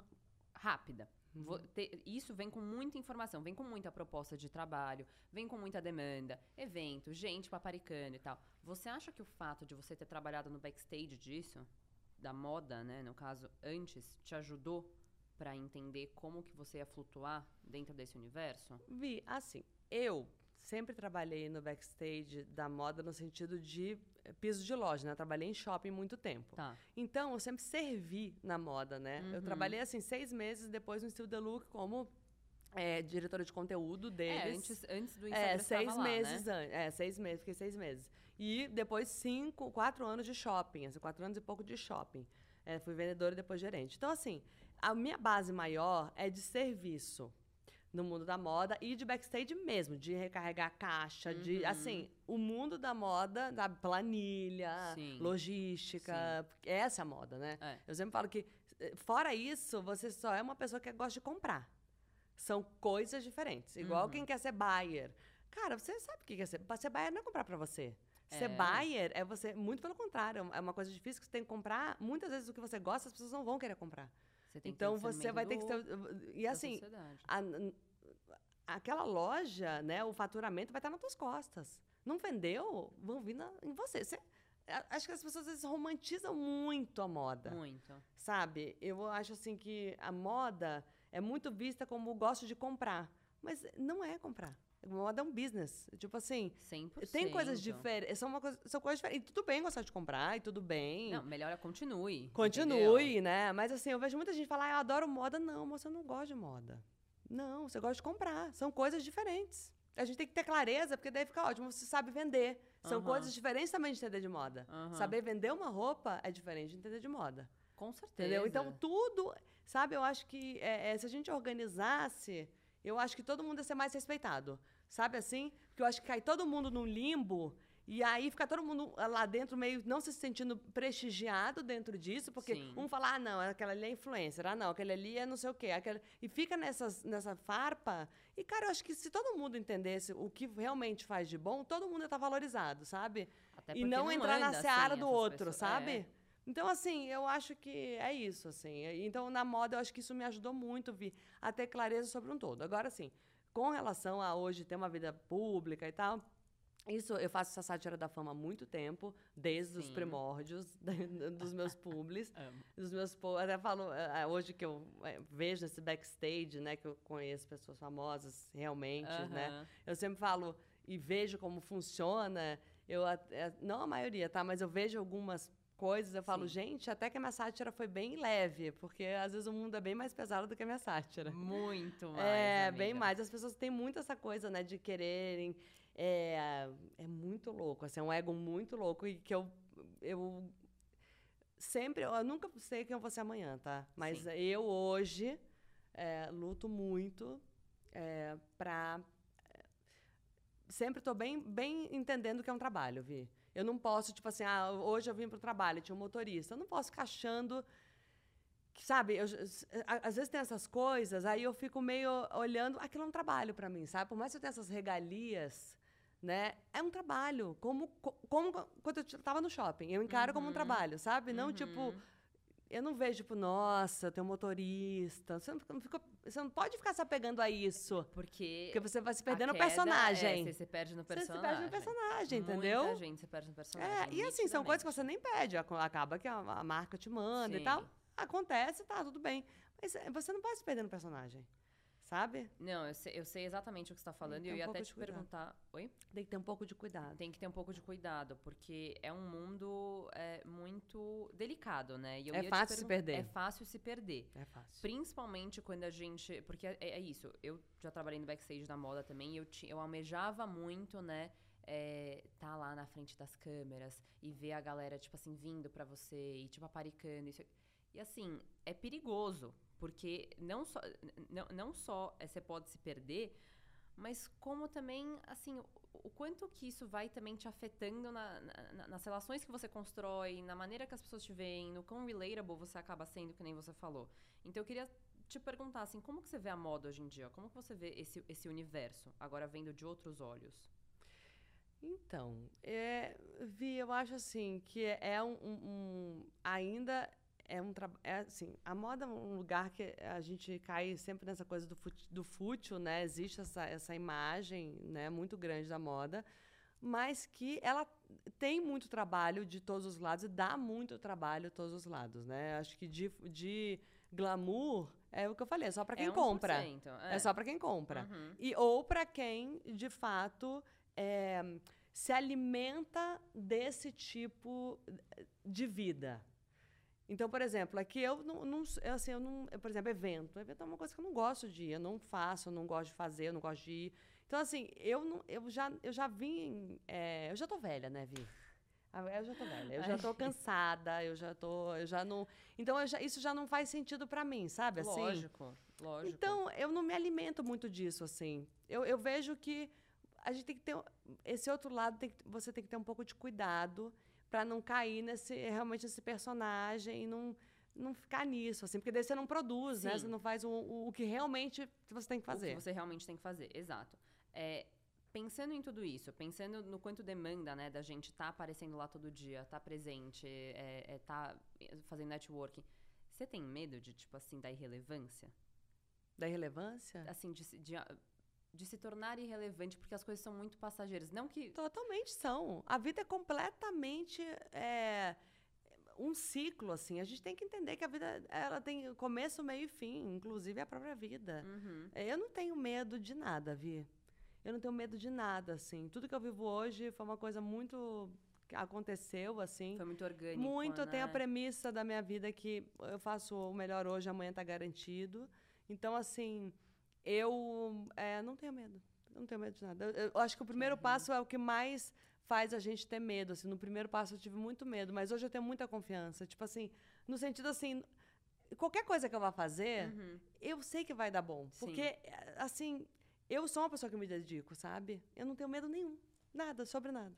A: rápida. Uhum. Isso vem com muita informação, vem com muita proposta de trabalho, vem com muita demanda, evento, gente paparicando e tal. Você acha que o fato de você ter trabalhado no backstage disso, da moda, né, no caso, antes, te ajudou para entender como que você ia flutuar dentro desse universo?
B: Vi, assim, eu sempre trabalhei no backstage da moda no sentido de piso de loja, né? trabalhei em shopping muito tempo.
A: Tá.
B: Então, eu sempre servi na moda, né? Uhum. Eu trabalhei, assim, seis meses depois no Estilo The Look como é, diretora de conteúdo deles.
A: É, antes, antes do Instagram
B: É, seis
A: lá,
B: meses
A: né?
B: antes. É, seis meses, fiquei seis meses. E depois cinco, quatro anos de shopping, assim, quatro anos e pouco de shopping. É, fui vendedora e depois gerente. Então, assim, a minha base maior é de serviço no mundo da moda e de backstage mesmo, de recarregar caixa, uhum. de assim, o mundo da moda, da planilha, Sim. logística, Sim. essa é a moda, né? É. Eu sempre falo que eh, fora isso, você só é uma pessoa que gosta de comprar. São coisas diferentes. Igual uhum. quem quer ser buyer. Cara, você sabe o que quer ser. Ser buyer não é comprar para você. É. Ser buyer é você, muito pelo contrário, é uma coisa difícil que você tem que comprar. Muitas vezes o que você gosta, as pessoas não vão querer comprar.
A: Você
B: então você vai ter que ser. E assim, a, aquela loja, né, o faturamento vai estar nas tuas costas. Não vendeu, vão vir na, em você. você. Acho que as pessoas às vezes romantizam muito a moda.
A: Muito.
B: Sabe? Eu acho assim que a moda é muito vista como gosto de comprar. Mas não é comprar. Moda é um business. Tipo assim.
A: 100%.
B: Tem coisas diferentes. São, coisa, são coisas diferentes. E tudo bem gostar de comprar, e tudo bem.
A: Não, melhor é continue.
B: Continue,
A: entendeu?
B: né? Mas assim, eu vejo muita gente falar, ah, eu adoro moda. Não, moça, eu não gosto de moda. Não, você gosta de comprar. São coisas diferentes. A gente tem que ter clareza, porque daí fica ótimo, você sabe vender. São
A: Uhum.
B: coisas diferentes também de entender de moda.
A: Aham.
B: Saber vender uma roupa é diferente de entender de moda.
A: Com certeza.
B: Entendeu? Então, tudo. Sabe, eu acho que é, é, se a gente organizasse, eu acho que todo mundo ia ser mais respeitado. Sabe assim? Porque eu acho que cai todo mundo num limbo. E aí fica todo mundo lá dentro meio não se sentindo prestigiado dentro disso, porque
A: Sim.
B: um fala, ah, não, aquela ali é influencer, ah, não, aquele ali é não sei o quê. Aquele... E fica nessas, nessa farpa. E, cara, eu acho que se todo mundo entendesse o que realmente faz de bom, todo mundo ia estar valorizado, sabe?
A: Até
B: e
A: porque
B: não, entrar na
A: anda
B: seara
A: assim,
B: do outro,
A: pessoas.
B: sabe?
A: É.
B: Então, assim, eu acho que é isso, assim. Então, na moda, eu acho que isso me ajudou muito, Vi, a ter clareza sobre um todo. Agora, assim, com relação a hoje ter uma vida pública e tal, isso, eu faço essa sátira da fama há muito tempo, desde os
A: Sim.
B: primórdios [laughs] dos meus [laughs] publis, dos meus po- até falo eh, eh, hoje que eu eh, vejo esse backstage, né, que eu conheço pessoas famosas realmente, né?
A: Aham.
B: Eu sempre falo e vejo como funciona. Eu não a maioria, tá? Mas eu vejo algumas coisas, eu falo,
A: Sim.
B: gente, até que a minha sátira foi bem leve, porque às vezes o mundo é bem mais pesado do que a minha sátira.
A: Muito [laughs] mais.
B: é,
A: amiga.
B: bem mais. As pessoas têm muito essa coisa, né, de quererem. É, é muito louco, assim, é um ego muito louco e que eu. eu sempre. Eu nunca sei quem eu vou ser amanhã, tá? Mas
A: Sim.
B: eu hoje é, luto muito é, pra. Sempre tô bem, bem entendendo que é um trabalho, Vi. Eu não posso, tipo assim, ah, hoje eu vim pro trabalho, tinha um motorista. Eu não posso ficar achando sabe, eu, às vezes tem essas coisas, aí eu fico meio olhando, aquilo é um trabalho para mim, sabe? Por mais que eu tenha essas regalias, né? É um trabalho, como, co- como quando eu estava no shopping, eu encaro como um
A: Uhum.
B: trabalho, sabe? Não tipo,
A: Uhum.
B: eu não vejo tipo, nossa, tem um motorista. Você não, fica- você não pode ficar se apegando a isso,
A: Porque.
B: porque você vai se
A: a
B: perder no
A: queda,
B: personagem.
A: É, você se perde no
B: Você
A: personagem.
B: se perde no personagem, entendeu?
A: Muita gente se perde no personagem.
B: É, e assim, são coisas que você nem pede. ac- Acaba que a, a marca te manda e
A: Sim.
B: tal. Acontece, tá, tudo bem. Mas você não pode se perder no personagem. Sabe?
A: Não, eu sei, eu sei exatamente o que você está falando e eu
B: um
A: ia até te
B: cuidado.
A: perguntar. Oi?
B: Tem que ter um pouco de cuidado.
A: Tem que ter um pouco de cuidado, porque é um mundo é, muito delicado, né?
B: É fácil se perder.
A: É fácil se perder.
B: É fácil.
A: Principalmente quando a gente. Porque é, é isso. Eu já trabalhei no backstage da moda também. E eu, ti- eu almejava muito, né? É, tá lá na frente das câmeras e ver a galera, tipo assim, vindo pra você e, tipo, aparicando. Isso. E assim, é perigoso. Porque não só, não, não só você pode se perder, mas como também, assim, o, o quanto que isso vai também te afetando na- na- nas relações que você constrói, na maneira que as pessoas te veem, no quão relatable você acaba sendo, que nem você falou. Então eu queria te perguntar, assim, como que você vê a moda hoje em dia? Como que você vê esse, esse universo, agora vendo de outros olhos?
B: Então, é, Vi, eu acho assim que é um, um- um- ainda é um trabalho. É, assim, a moda é um lugar que a gente cai sempre nessa coisa do, do fútil, né? Existe essa, essa imagem né, muito grande da moda, mas que ela tem muito trabalho de todos os lados e dá muito trabalho de todos os lados, né? Acho que de, de glamour é o que eu falei, é só para quem
A: é 1%,
B: compra.
A: É,
B: É só para quem compra.
A: Uhum.
B: E, ou para quem, de fato, é, se alimenta desse tipo de vida. Então, por exemplo, aqui eu não, não assim, eu não, eu, por exemplo, evento. Evento é uma coisa que eu não gosto de ir, eu não faço, eu não gosto de fazer, eu não gosto de ir. Então, assim, eu, não, eu, já, eu já vim. é, eu já tô velha, né, Vi? Ah, Eu já tô velha, eu já tô cansada, eu já tô. Eu já não. Então, já- isso já não faz sentido para mim, sabe? Assim,
A: Lógico, lógico.
B: então, eu não me alimento muito disso, assim. Eu, eu vejo que a gente tem que ter. Esse outro lado, tem que- você tem que ter um pouco de cuidado para não cair nesse realmente nesse personagem e não, não ficar nisso, assim. Porque daí você não produz, né?
A: Sim.
B: Você não faz o, o, o que realmente você tem que
A: O
B: fazer.
A: que você realmente tem que fazer, exato. É, pensando em tudo isso, pensando no quanto demanda, né, da gente estar aparecendo lá todo dia, estar presente, é, é, tá fazendo networking, você tem medo de, tipo assim, da irrelevância?
B: Da irrelevância?
A: Assim, de, de, de se tornar irrelevante porque as coisas são muito passageiras. Não que.
B: Totalmente são. A vida é completamente. É, um ciclo, assim. A gente tem que entender que a vida ela tem começo, meio e fim, inclusive a própria vida.
A: Uhum.
B: Eu não tenho medo de nada, Vi. Eu não tenho medo de nada, assim. Tudo que eu vivo hoje foi uma coisa muito aconteceu, assim.
A: Foi muito orgânico.
B: Muito.
A: Né?
B: Eu tenho a premissa da minha vida que eu faço o melhor hoje, amanhã está garantido. Então, assim, eu é, não tenho medo. Eu não tenho medo de nada. Eu, eu acho que o primeiro passo é o que mais faz a gente ter medo. Assim, no primeiro passo eu tive muito medo, mas hoje eu tenho muita confiança. Tipo assim, no sentido assim, qualquer coisa que eu vá fazer,
A: Uhum.
B: eu sei que vai dar bom.
A: Sim.
B: Porque, assim, eu sou uma pessoa que me dedico, sabe? Eu não tenho medo nenhum. Nada, sobre nada.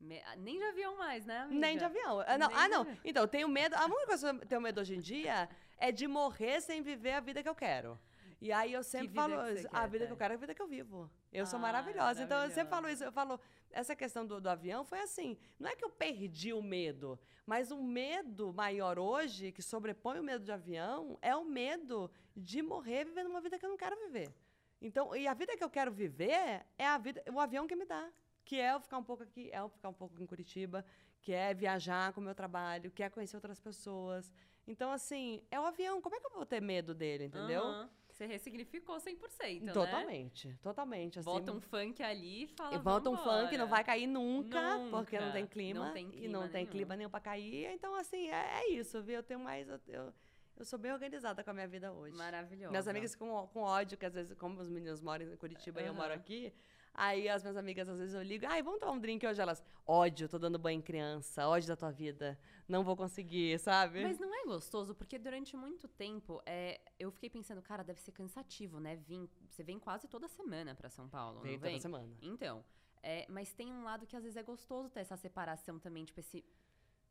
A: Me- ah, Nem de avião mais, né? Amiga?
B: Nem de avião. Ah, não,
A: Nem
B: ah, não. Então, eu tenho medo. A única coisa que eu tenho medo hoje em dia é de morrer sem viver a vida que eu quero. E aí eu sempre falo, a vida que eu quero é a vida que eu vivo. Eu sou
A: Ah,
B: maravilhosa. Então eu sempre falo isso. Eu falo, essa questão do, do avião foi assim: não é que eu perdi o medo, mas o medo maior hoje, que sobrepõe o medo de avião, é o medo de morrer vivendo uma vida que eu não quero viver. Então, e a vida que eu quero viver é a vida, o avião que me dá. Que é eu ficar um pouco aqui, é eu ficar um pouco em Curitiba, que é viajar com o meu trabalho, que é conhecer outras pessoas. Então, assim, é o avião. Como é que eu vou ter medo dele, entendeu?
A: Aham. Você ressignificou 100%, né?
B: Totalmente, totalmente. Assim,
A: Bota um funk ali e fala.
B: e bota um funk, não vai cair nunca,
A: Nunca.
B: porque não tem clima.
A: Não tem
B: e
A: clima
B: não tem
A: nenhum.
B: clima nenhum pra cair. Então, assim, é, é isso, viu? Eu tenho mais. Eu, eu, sou bem organizada com a minha vida hoje.
A: Maravilhosa.
B: Minhas amigas ó- com ódio, que às vezes, como os meninos moram em Curitiba e eu moro aqui, aí as minhas amigas, às vezes eu ligo, ai, vamos tomar um drink hoje? Elas, ódio, tô dando banho em criança, ódio da tua vida, não vou conseguir, sabe?
A: Mas não é gostoso, porque durante muito tempo é, eu fiquei pensando, cara, deve ser cansativo, né? Vim, você vem quase toda semana pra São Paulo,
B: Vem
A: não
B: toda
A: vem?
B: semana.
A: Então, é, mas tem um lado que às vezes é gostoso ter essa separação também, tipo, esse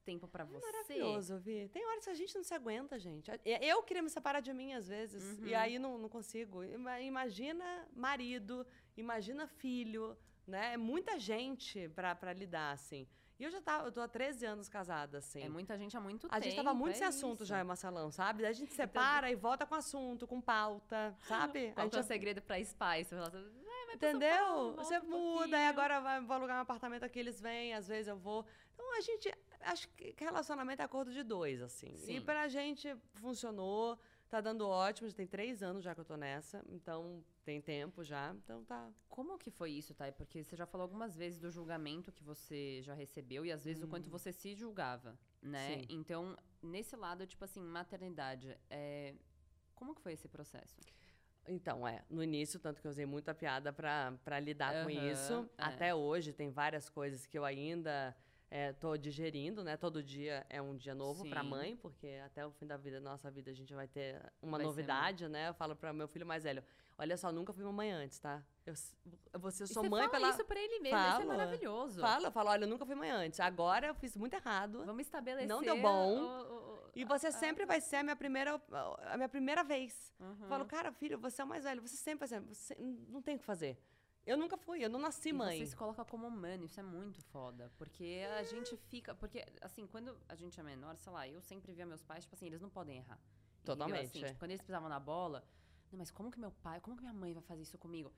A: tempo pra você.
B: É Maravilhoso, Vi. Tem horas que a gente não se aguenta, gente. Eu queria me separar de mim, às vezes,
A: Uhum.
B: e aí não, não consigo. Ima- Imagina marido, imagina filho, né? É muita gente pra, pra lidar, assim. E eu já tava, eu tô há 13 anos casada, assim.
A: É muita gente há muito
B: A
A: tempo.
B: gente tava muito
A: é
B: sem assunto
A: isso. Então,
B: já, Marcelão, sabe? Daí a gente separa e volta com assunto, com pauta, sabe? [laughs]
A: Qual
B: a
A: que é o
B: gente
A: segredo pra Spice? Você fala assim, "Vai, vai pra São
B: Entendeu?
A: Paulo,
B: Você
A: um
B: muda, e
A: pouquinho."
B: agora vai, vou alugar um apartamento aqui, eles vêm, às vezes eu vou. Então a gente. Acho que relacionamento é acordo de dois, assim. E
A: Sim.
B: pra gente funcionou, tá dando ótimo, já tem três anos já que eu tô nessa, então tem tempo já, então tá.
A: Como que foi isso, Thay? Porque você já falou algumas vezes do julgamento que você já recebeu e às vezes o quanto você se julgava, né?
B: Sim.
A: Então, nesse lado, tipo assim, maternidade, é... como que foi esse processo?
B: Então, é, no início, tanto que eu usei muita piada pra pra lidar com
A: Aham,
B: isso.
A: é.
B: Até hoje, tem várias coisas que eu ainda é, tô digerindo, né? Todo dia é um dia novo
A: Sim.
B: mãe, porque até o fim da vida, nossa vida, a gente vai ter uma
A: Vai
B: novidade, né? Eu falo pra meu filho mais velho, olha só, nunca fui mamãe antes, tá? Eu, s- eu vou ser
A: E você
B: mãe
A: fala
B: pela...
A: isso pra ele mesmo, isso é maravilhoso.
B: Fala, eu falo, olha, eu nunca fui mãe antes. Agora eu fiz muito errado.
A: Vamos estabelecer...
B: Não deu bom.
A: o- o-
B: E você
A: a-
B: sempre vai ser a minha primeira, a minha primeira vez.
A: Uhum.
B: Eu falo, cara, filho, você é o mais velho, você sempre vai ser, você não tem o que fazer. Eu nunca fui, eu não nasci
A: E
B: mãe.
A: você se coloca como humano, isso é muito foda. Porque a gente fica. Porque, assim, quando a gente é menor, sei lá, eu sempre via meus pais, tipo assim, eles não podem errar. Entendeu?
B: Totalmente,
A: Assim,
B: é.
A: tipo, quando eles pisavam na bola, não, mas como que meu pai, como que minha mãe vai fazer isso comigo?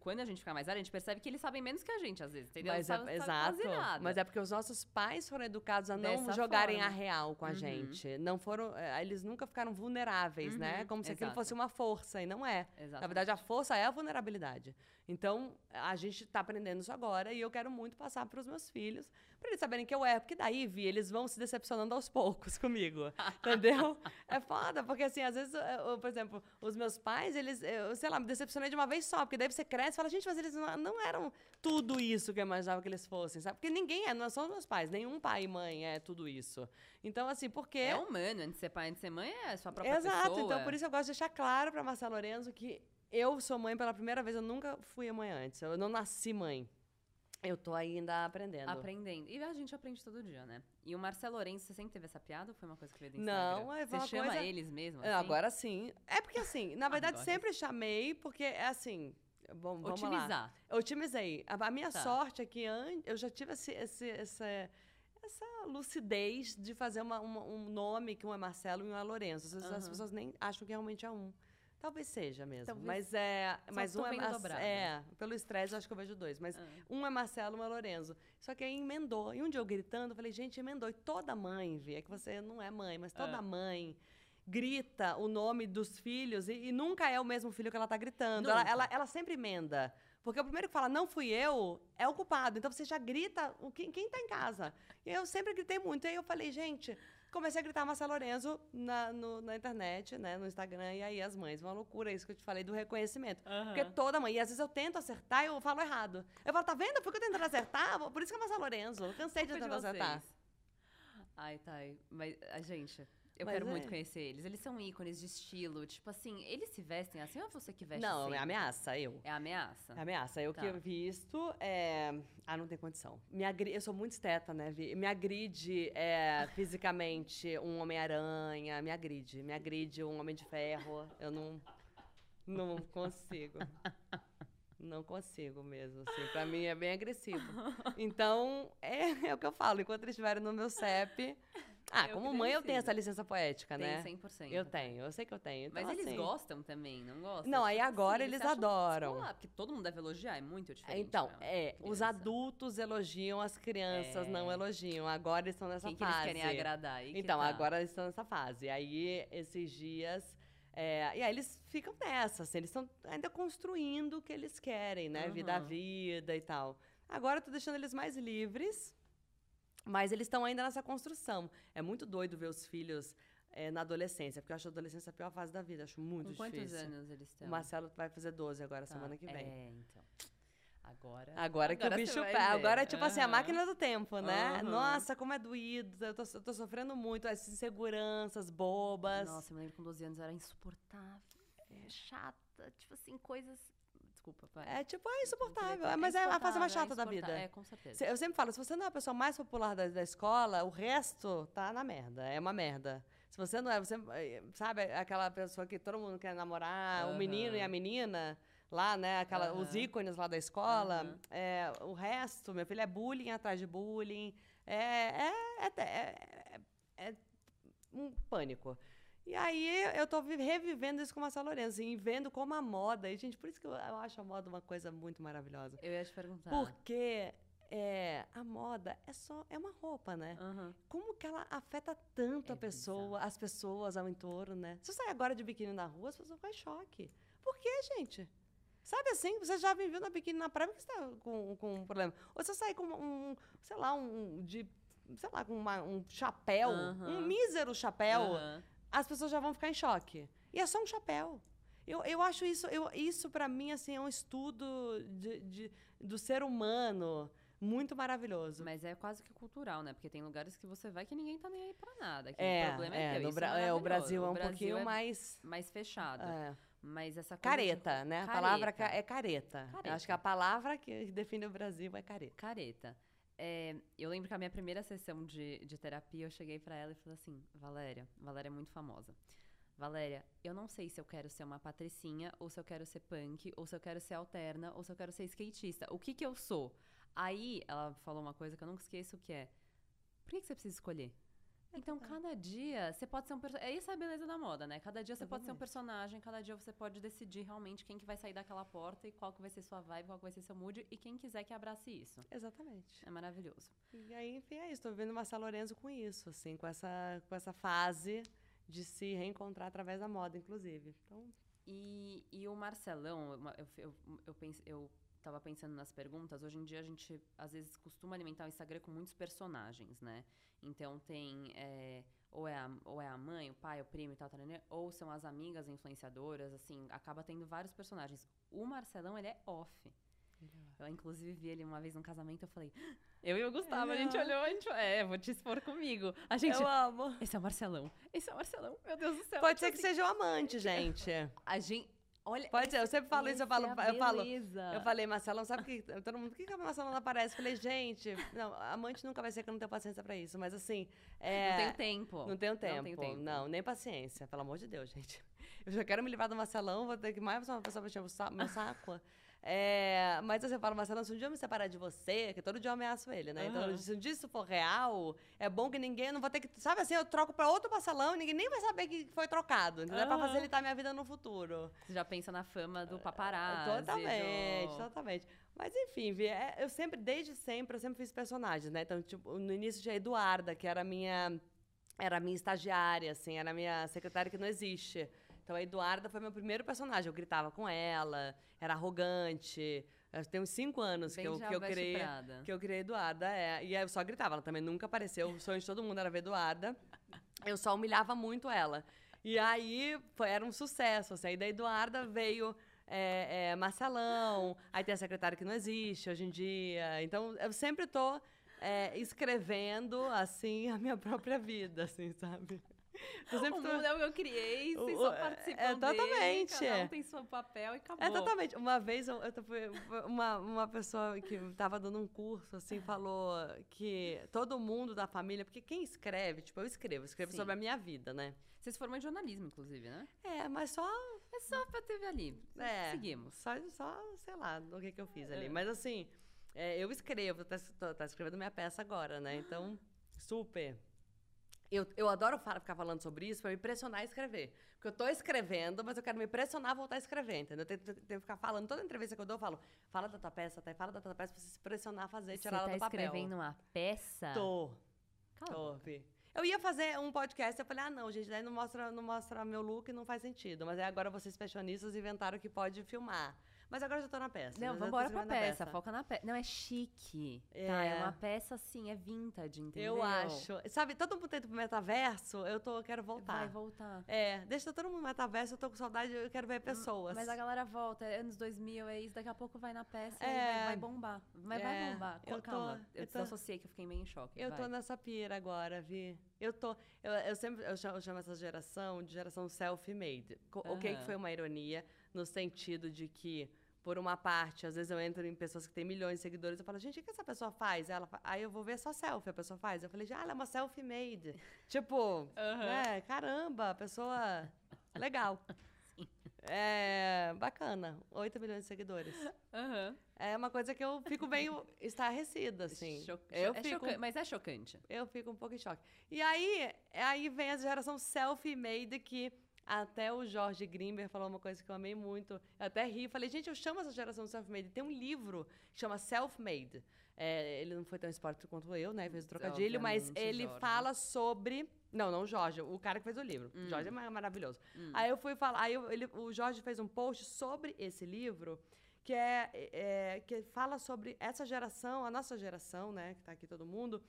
A: Quando a gente fica mais velha, a gente percebe que eles sabem menos que a gente, às vezes, entendeu?
B: Mas é, exato. Mas é porque os nossos pais foram educados a não
A: Dessa
B: jogarem a
A: forma.
B: real com a
A: Uhum.
B: gente. Não foram, é, eles nunca ficaram vulneráveis, né?
A: Uhum,
B: Como se aquilo
A: exato.
B: fosse uma força e não é. Na
A: Exatamente.
B: verdade, a força é a vulnerabilidade. Então, a gente está aprendendo isso agora e eu quero muito passar para os meus filhos, para eles saberem que eu é. Porque daí, Vi, eles vão se decepcionando aos poucos [laughs] comigo. entendeu? É foda, porque assim, às vezes, eu- por exemplo, os meus pais, eles, eu, sei lá, me decepcionei de uma vez só, porque daí você cresce e fala, gente, mas eles não, não eram tudo isso que eu imaginava que eles fossem, sabe? Porque ninguém é, não são os meus pais, nenhum pai e mãe é tudo isso. Então, assim, porque.
A: É humano, antes de ser pai, antes de ser mãe, é a sua própria
B: Exato,
A: pessoa.
B: então por isso eu gosto de deixar claro para Marcela Lorenzo que eu sou mãe pela primeira vez, eu nunca fui mãe antes, eu não nasci mãe. Eu tô ainda aprendendo.
A: Aprendendo. E a gente aprende todo dia, né? E o Marcelo Lourenço, você sempre teve essa piada ou foi uma coisa que veio do
B: Não,
A: Instagram?
B: é
A: Você chama
B: coisa-
A: eles mesmo? Assim?
B: Agora sim. É porque assim, na verdade sempre chamei, porque é assim. Bom, vamos lá.
A: Otimizar.
B: Eu otimizei. A, a minha
A: Tá.
B: sorte é que an- eu já tive esse, esse- essa, essa lucidez de fazer uma- uma- um nome que um é Marcelo e um é Lourenço. Vezes as pessoas nem acham que realmente é um. Talvez seja mesmo. Talvez. Mas é. Mas um é, dobrado. é. Pelo estresse, acho que eu vejo dois. Mas ah. um é Marcelo, um é Lorenzo. Só que aí emendou. E um dia eu gritando, eu falei, gente, emendou. E toda mãe, Vi, é que você não é mãe, mas toda ah. mãe grita o nome dos filhos e, e, nunca é o mesmo filho que ela tá gritando. Ela, ela, ela, sempre emenda. Porque o primeiro que fala, não fui eu, é o culpado. Então você já grita o, quem, quem tá em casa. E eu sempre gritei muito. E aí eu falei, gente, comecei a gritar Marcelo Lorenzo na, no, na internet, né, no Instagram, e aí as mães, uma loucura isso que eu te falei do reconhecimento. Uhum. Porque toda mãe, e às vezes eu tento acertar e eu falo errado. Eu falo, tá vendo? Porque eu tentando acertar, por isso que é Marcelo Lorenzo. Eu cansei de tentar acertar.
A: Ai, tá. Mas, a gente, eu Mas quero é. muito conhecer eles. Eles são ícones de estilo. Tipo assim, eles se vestem assim ou é você que veste
B: Não,
A: assim?
B: é ameaça, eu.
A: É ameaça?
B: É ameaça. Eu tá. que eu visto, é... Ah, não tem condição. Me agri... Eu sou muito esteta, né, Vi? Me agride é, fisicamente um Homem-Aranha, me agride. Me agride um Homem de Ferro. Eu não... Não consigo. Não consigo mesmo, assim. Pra mim é bem agressivo. Então, é, é o que eu falo. Enquanto eles estiverem no meu CEP, ah, eu como mãe eu tenho essa licença poética,
A: tem
B: né?
A: 100%.
B: Eu tenho, eu sei que eu tenho.
A: Então, Mas eles assim... gostam também, não gostam?
B: Não, aí tipo agora assim, eles adoram.
A: Lá, porque todo mundo deve elogiar, é muito diferente.
B: Então, é, os adultos elogiam, as crianças é... não elogiam. Agora eles estão nessa
A: Quem
B: fase.
A: Que eles querem agradar? Aí
B: então,
A: tá.
B: agora eles estão nessa fase. Aí, esses dias... É, e aí eles ficam nessa, assim, eles estão ainda construindo o que eles querem, né? Uhum. Vida a vida e tal. Agora eu tô deixando eles mais livres mas eles estão ainda nessa construção. É muito doido ver os filhos é, na adolescência, porque eu acho a adolescência a pior fase da vida. Acho muito
A: Com
B: difícil.
A: quantos anos eles têm?
B: O Marcelo vai fazer 12 agora, tá. semana que vem.
A: É, então. Agora.
B: Agora que agora o bicho pega. Agora é tipo uhum. assim, a máquina do tempo, né? Uhum. Nossa, como é doído. Eu tô, eu tô sofrendo muito. Essas inseguranças bobas.
A: Nossa, eu me lembro com 12 anos era insuportável. É. Chata. Tipo assim, coisas desculpa.
B: É tipo, é insuportável. É, mas é a fase mais chata
A: é
B: da vida.
A: É, com certeza.
B: Eu sempre falo, se você não é a pessoa mais popular da, da escola, o resto tá na merda. É uma merda. Se você não é, você eh, sabe aquela pessoa que todo mundo quer namorar, uhum. o menino e a menina lá, né? Aquela, uhum. Os ícones lá da escola. Uhum. É, o resto, meu filho, é bullying atrás de bullying. É, é, é, é, é um pânico. E aí eu tô revivendo isso com o Marcelo Lourenço e vendo como a moda. E, gente, por isso que eu, acho a moda uma coisa muito maravilhosa.
A: Eu ia te perguntar.
B: Porque é, a moda é só é uma roupa, né? Uhum. Como que ela afeta tanto é a pessoa, as pessoas ao entorno, né? Se eu sair agora de biquíni na rua, as pessoas ficam em choque. Por quê, gente? Sabe assim, você já viveu na biquíni na praia, por que você tá com, com um problema? Ou se eu sair com um, sei lá, um de sei lá, com uma, um chapéu, uhum. um mísero chapéu, uhum as pessoas já vão ficar em choque. E é só um chapéu. Eu, eu acho isso, eu, isso para mim, assim, é um estudo de, de, do ser humano muito maravilhoso.
A: Mas é quase que cultural, né? Porque tem lugares que você vai que ninguém tá nem aí pra nada. Que
B: é,
A: o problema é,
B: é,
A: teu.
B: Bra
A: é,
B: o Brasil é um
A: Brasil
B: pouquinho
A: é
B: mais...
A: Mais fechado. É. Mas essa
B: Careta,
A: de...
B: né?
A: Careta.
B: A palavra é careta. careta. Acho que a palavra que define o Brasil é careta.
A: Careta. É, eu lembro que a minha primeira sessão de, de terapia, eu cheguei para ela e falei assim: Valéria, Valéria é muito famosa. Valéria, eu não sei se eu quero ser uma patricinha, ou se eu quero ser punk, ou se eu quero ser alterna, ou se eu quero ser skatista. O que que eu sou? Aí ela falou uma coisa que eu nunca esqueço, que é: por que, que você precisa escolher? É então, cada dia você pode ser um personagem. É isso a beleza da moda, né? Cada dia você Exatamente. pode ser um personagem, cada dia você pode decidir realmente quem que vai sair daquela porta e qual que vai ser sua vibe, qual que vai ser seu mood e quem quiser que abrace isso.
B: Exatamente.
A: É maravilhoso.
B: E aí, enfim, é isso. Tô vendo o Marcelo Lorenzo com isso, assim, com essa, com essa fase de se reencontrar através da moda, inclusive. Então...
A: E, e o Marcelão, eu, eu, eu, pense, eu tava pensando nas perguntas, hoje em dia a gente às vezes costuma alimentar o Instagram com muitos personagens, né? Então tem é, ou, é a, ou é a mãe, o pai, o primo e tal, tal, tal, ou são as amigas influenciadoras, assim, acaba tendo vários personagens. O Marcelão, ele é off. Eu, inclusive, vi ele uma vez num casamento, eu falei, eu e o Gustavo, a gente olhou, a gente, é, vou te expor comigo. A gente,
B: eu amo.
A: Esse é o Marcelão. Esse é o Marcelão. Meu Deus do céu.
B: Pode ser que assim, seja o amante, gente.
A: A gente. Olha,
B: Pode ser, eu sempre falo isso, eu falo, é eu falo. Eu falei, Marcelão, sabe que todo mundo, por que, que a Marcelão não aparece? Eu falei, gente, não, amante nunca vai ser que eu não tenho paciência pra isso, mas assim. É,
A: não tenho tempo.
B: Não tenho tempo. Não, tenho tempo. não, nem paciência, pelo amor de Deus, gente. Eu já quero me livrar do Marcelão, vou ter que mais uma pessoa o meu saco. É, mas você fala, Marcelo, se um dia eu me separar de você, que todo dia eu ameaço ele, né? Uhum. Então, se um dia isso for real, é bom que ninguém, não vou ter que, sabe assim, eu troco pra outro Marcelão e ninguém nem vai saber que foi trocado, entendeu? Uhum. Pra facilitar minha vida no futuro.
A: Você já pensa na fama do paparazzi.
B: Totalmente, do... totalmente. Mas enfim, Vi, é, eu sempre, desde sempre, eu sempre fiz personagens, né? Então, tipo, no início tinha a Eduarda, que era a minha, era minha estagiária, assim, era a minha secretária que não existe. Então a Eduarda foi meu primeiro personagem. Eu gritava com ela, era arrogante. Tem uns cinco anos que eu, que eu criei. Que eu criei Eduarda, é. E aí eu só gritava, ela também nunca apareceu. O sonho de todo mundo era ver Eduarda. Eu só humilhava muito ela. E aí foi, era um sucesso. Assim. Aí da Eduarda veio é, é, Marcelão, aí tem a secretária que não existe hoje em dia. Então eu sempre tô é, escrevendo assim [laughs] a minha própria vida, assim, sabe?
A: Eu sempre o mundo é o que eu criei, vocês só participam
B: é, Exatamente.
A: Dele, cada um tem seu papel e acabou.
B: Exatamente. Uma vez, eu, eu, uma, uma pessoa que estava dando um curso, assim, falou que todo mundo da família... Porque quem escreve, tipo, eu escrevo. escrevo Sim. sobre a minha vida, né?
A: Vocês formam em jornalismo, inclusive, né?
B: É, mas só...
A: É só pra TV ali. É. Seguimos.
B: Só, só, sei lá, o que, que eu fiz ali. É. Mas, assim, é, eu escrevo. Tá, tá escrevendo minha peça agora, né? Então, super eu, eu adoro falar, ficar falando sobre isso para me pressionar a escrever. Porque eu estou escrevendo, mas eu quero me pressionar a voltar a escrever, entendeu? Eu tenho, tenho, tenho que ficar falando. Toda entrevista que eu dou, eu falo, fala da tua peça, tá? fala da tua peça, pra você se pressionar a fazer, tirar ela
A: tá
B: do papel.
A: Você tá escrevendo uma peça?
B: Tô. Tô, Vi. Eu ia fazer um podcast, eu falei, ah, não, gente, daí não mostra, não mostra meu look, não faz sentido. Mas aí agora vocês fashionistas inventaram que pode filmar. Mas agora eu já tô na peça.
A: Não, vamos embora pra peça. peça. Foca na peça. Não, é chique. É. Tá, é uma peça, assim, é vintage, entendeu?
B: Eu acho. Sabe, todo mundo tenta pro metaverso, eu tô, eu quero voltar.
A: Vai voltar.
B: É, deixa todo mundo no metaverso, eu tô com saudade, eu quero ver pessoas.
A: Mas a galera volta, é anos 2000, é isso, daqui a pouco vai na peça é. e vai, vai bombar. Mas é. vai bombar. Eu Calma, tô, eu, eu tô, desassociei que eu fiquei meio em choque.
B: Eu
A: vai.
B: tô nessa pira agora, Vi. Eu tô. Eu, eu sempre eu chamo, eu chamo, essa geração de geração self-made. Uhum. O que foi uma ironia, no sentido de que por uma parte, às vezes eu entro em pessoas que têm milhões de seguidores, eu falo, gente, o que essa pessoa faz? Ela, aí eu vou ver só selfie, a pessoa faz. Eu falei, ah, ela é uma self-made. [laughs] tipo, uhum. né, caramba, pessoa [laughs] legal. É bacana, 8 milhões de seguidores. Uhum. É uma coisa que eu fico meio estarrecida, [laughs] assim.
A: Cho eu é fico, mas é chocante.
B: Eu fico um pouco em choque. E aí, aí vem a geração self-made que até o Jorge Grimber falou uma coisa que eu amei muito. Eu até ri falei, gente, eu chamo essa geração self-made. Tem um livro que chama Self-Made. É, ele não foi tão esporte quanto eu, né? Fez o trocadilho, mas ele Jorge. fala sobre. Não, não o Jorge, o cara que fez o livro. Hum. O Jorge é maravilhoso. Hum. Aí eu fui falar. Aí eu, ele, o Jorge fez um post sobre esse livro. Que, é, é, que fala sobre essa geração, a nossa geração, né? Que está aqui todo mundo.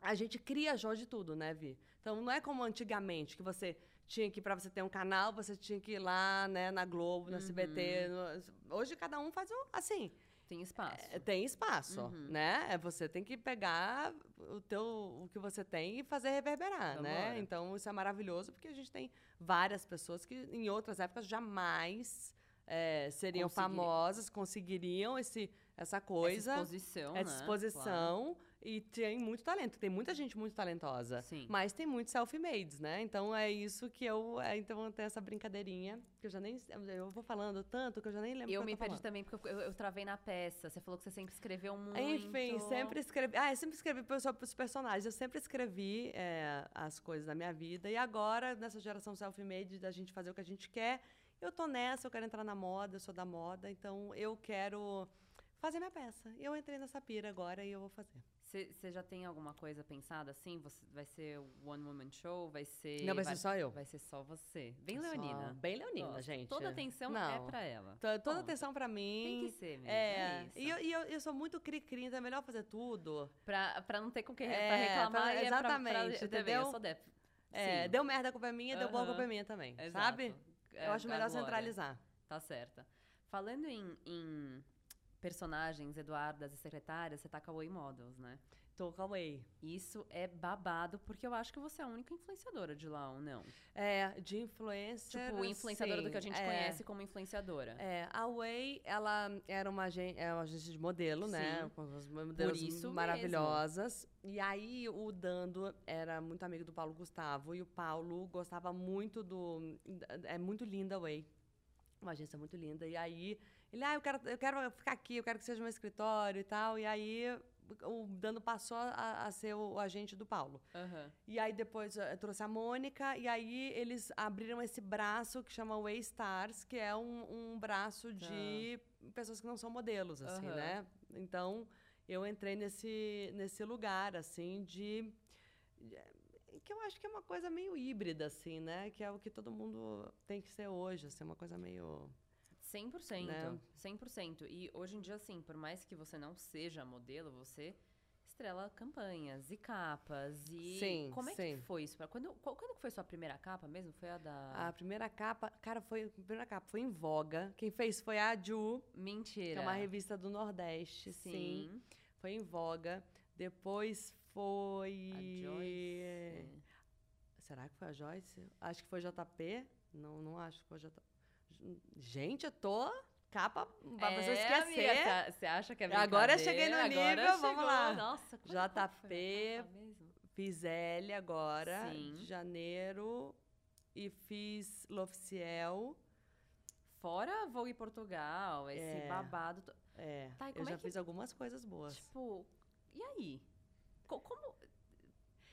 B: A gente cria Jorge tudo, né, Vi? Então não é como antigamente, que você tinha que, para você ter um canal, você tinha que ir lá, né, na Globo, na uhum. SBT. No... Hoje cada um faz um, assim.
A: Tem espaço.
B: É, tem espaço, uhum. né? É, você tem que pegar o teu o que você tem e fazer reverberar, Vamos né? Embora. Então isso é maravilhoso porque a gente tem várias pessoas que em outras épocas jamais é, seriam famosas, conseguiriam esse essa coisa,
A: essa exposição,
B: essa
A: né?
B: exposição. Claro e tem muito talento. Tem muita gente muito talentosa.
A: Sim.
B: Mas tem muitos self-mades, né? Então é isso que eu. É, então tem essa brincadeirinha. Que eu já nem. Eu vou falando tanto que eu já nem lembro.
A: Eu me
B: eu
A: perdi também, porque eu, eu, travei na peça. Você falou que você sempre escreveu muito.
B: Enfim, sempre escrevi. Ah, eu sempre escrevi para os personagens. Eu sempre escrevi é, as coisas da minha vida. E agora, nessa geração self-made, da gente fazer o que a gente quer, eu tô nessa, eu quero entrar na moda, eu sou da moda, então eu quero fazer minha peça. Eu entrei nessa pira agora e eu vou fazer.
A: Você já tem alguma coisa pensada assim? Você, vai ser one woman show? Vai ser.
B: Não, vai, vai ser só eu.
A: Vai ser só você. Bem leonina.
B: Bem leonina, Nossa, gente.
A: Toda atenção é Não. é pra ela.
B: Toda Ponto. atenção pra mim.
A: Tem que ser mesmo.
B: É. é e, eu, e eu, eu, sou muito cri-cri, então é melhor fazer tudo.
A: Pra, pra não ter com quem é, pra reclamar. Pra,
B: exatamente. É pra, pra,
A: entendeu? Eu sou de...
B: É, deu merda, a culpa é minha, deu boa, a culpa é minha também. Exato. Sabe? É, eu acho melhor agora. centralizar.
A: Tá certa. Falando em, em personagens, Eduardas e secretárias, você tá com a Way Models, né?
B: Tô com a Way.
A: Isso é babado, porque eu acho que você é a única influenciadora de lá, ou não?
B: É, de influência.
A: Tipo, influenciadora sim, do que a gente é, conhece como influenciadora.
B: É, a Way, ela era uma agência, é uma agência de modelo, né? sim. né? Com os modelos maravilhosas. Mesmo. E aí o Dando era muito amigo do Paulo Gustavo, e o Paulo gostava muito do. É muito linda a Way. Uma agência muito linda. E aí Ele, ah, eu quero, eu quero ficar aqui, eu quero que seja meu escritório e tal. E aí o Dano passou a, a ser o, o, agente do Paulo.
A: Uhum.
B: E aí depois eu trouxe a Mônica, e aí eles abriram esse braço que chama Way Stars, que é um, um braço de uhum. pessoas que não são modelos, assim, uhum. né? Então eu entrei nesse, nesse lugar, assim, de, de. que eu acho que é uma coisa meio híbrida, assim, né? Que é o que todo mundo tem que ser hoje, assim, uma coisa meio
A: 100%. Né? 100%. E hoje em dia, assim, por mais que você não seja modelo, você estrela campanhas e capas. E
B: sim,
A: como é
B: sim.
A: que foi isso? Quando, quando foi sua primeira capa mesmo? Foi a da.
B: A primeira capa, cara, foi. A primeira capa foi em Voga. Quem fez foi a Ju.
A: Mentira.
B: Que é uma revista do Nordeste, sim. sim. Foi em Voga. Depois foi.
A: A Joyce.
B: Será que foi a Joyce? Acho que foi JP. Não, não acho que foi JP. Gente, eu tô capa pra é, você esquecer.
A: Você acha que é
B: Agora eu cheguei no nível,
A: chegou.
B: vamos lá.
A: Nossa,
B: JP, fiz L agora,
A: Sim.
B: de janeiro, e fiz L'Oficiel.
A: Fora Vogue Portugal, esse
B: é,
A: babado.
B: É,
A: tá,
B: eu já
A: é que,
B: fiz algumas coisas boas.
A: Tipo, e aí? Como...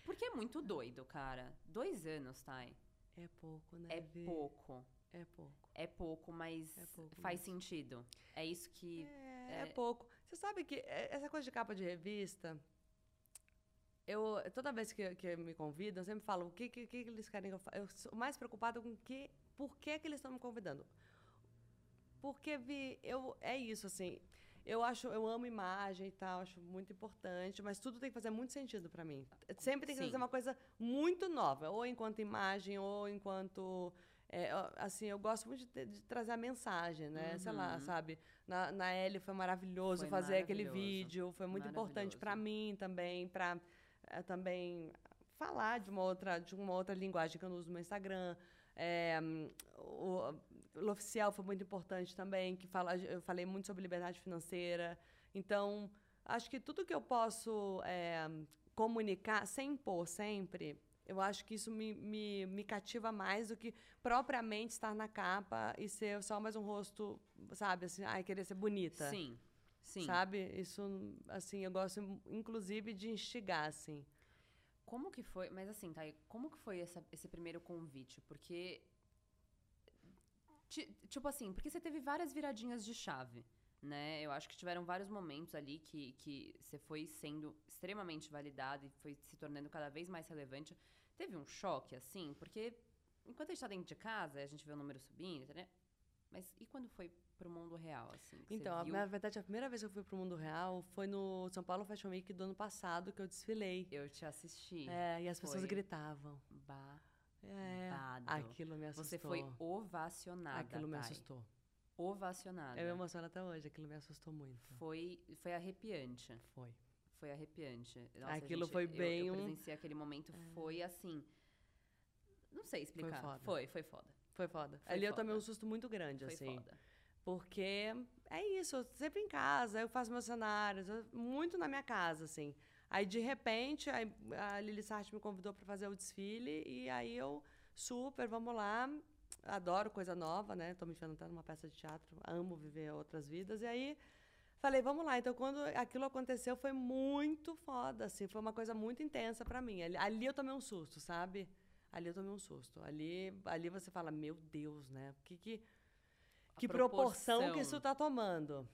A: Porque é muito doido, cara. Dois anos, Thay.
B: É pouco, né?
A: É pouco.
B: É pouco.
A: É pouco, mas
B: é pouco
A: faz mesmo. sentido. É isso que.
B: É, é... é, pouco. Você sabe que essa coisa de capa de revista. Eu, toda vez que, que me convidam, eu sempre falo o que, que, que eles querem que eu faça. Eu sou mais preocupada com que, por que, que eles estão me convidando. Porque vi, eu, é isso, assim. Eu acho, eu amo imagem e tal, acho muito importante, mas tudo tem que fazer muito sentido para mim. Sempre tem que Sim. fazer uma coisa muito nova, ou enquanto imagem, ou enquanto é, assim, eu gosto muito de, de, trazer a mensagem, né? Uhum. Sei lá, uhum. sabe? Na, na L foi maravilhoso foi fazer aquele vídeo, foi muito importante para mim também, para é, também falar de uma outra de uma outra linguagem que eu não uso no Instagram. É, o, o oficial foi muito importante também, que fala, eu falei muito sobre liberdade financeira. Então, acho que tudo que eu posso é, comunicar sem impor sempre eu acho que isso me, me, me cativa mais do que propriamente estar na capa e ser só mais um rosto, sabe? Assim, ai, querer ser bonita.
A: Sim, sim.
B: Sabe? Isso, assim, eu gosto, inclusive, de instigar, assim.
A: Como que foi... Mas, assim, tá, como que foi essa, esse primeiro convite? Porque... Tipo assim, porque você teve várias viradinhas de chave né? Eu acho que tiveram vários momentos ali que, que você foi sendo extremamente validado e foi se tornando cada vez mais relevante. Teve um choque, assim? Porque enquanto a gente tá dentro de casa, a gente vê o número subindo, né? Mas e quando foi pro mundo real, assim?
B: Então, na verdade, a primeira vez que eu fui pro mundo real foi no São Paulo Fashion Week do ano passado que eu desfilei.
A: Eu te assisti.
B: É, e as pessoas gritavam.
A: Bah.
B: É, aquilo me assustou.
A: Você foi ovacionada.
B: Aquilo me assustou
A: ovacionada.
B: Eu me emociono até hoje, aquilo me assustou muito.
A: Foi, foi arrepiante.
B: Foi.
A: Foi arrepiante. Nossa,
B: aquilo
A: gente,
B: foi
A: eu,
B: bem
A: eu,
B: um...
A: presenciei aquele momento, é. foi assim... Não sei explicar.
B: Foi foda.
A: Foi, foi foda.
B: Foi foda. Foi Ali foda. eu tomei um susto muito grande,
A: foi
B: assim.
A: Foda.
B: Porque é isso, sempre em casa, eu faço meus cenários, muito na minha casa, assim. Aí, de repente, a Lili Sartre me convidou para fazer o desfile, e aí eu, super, vamos lá, adoro coisa nova, né? Tô me enfiando até numa peça de teatro, amo viver outras vidas. E aí falei, vamos lá. Então, quando aquilo aconteceu, foi muito foda, assim, foi uma coisa muito intensa para mim. Ali, ali, eu tomei um susto, sabe? Ali eu tomei um susto. Ali, ali você fala, meu Deus, né? Que, que, que proporção. proporção que isso tá tomando.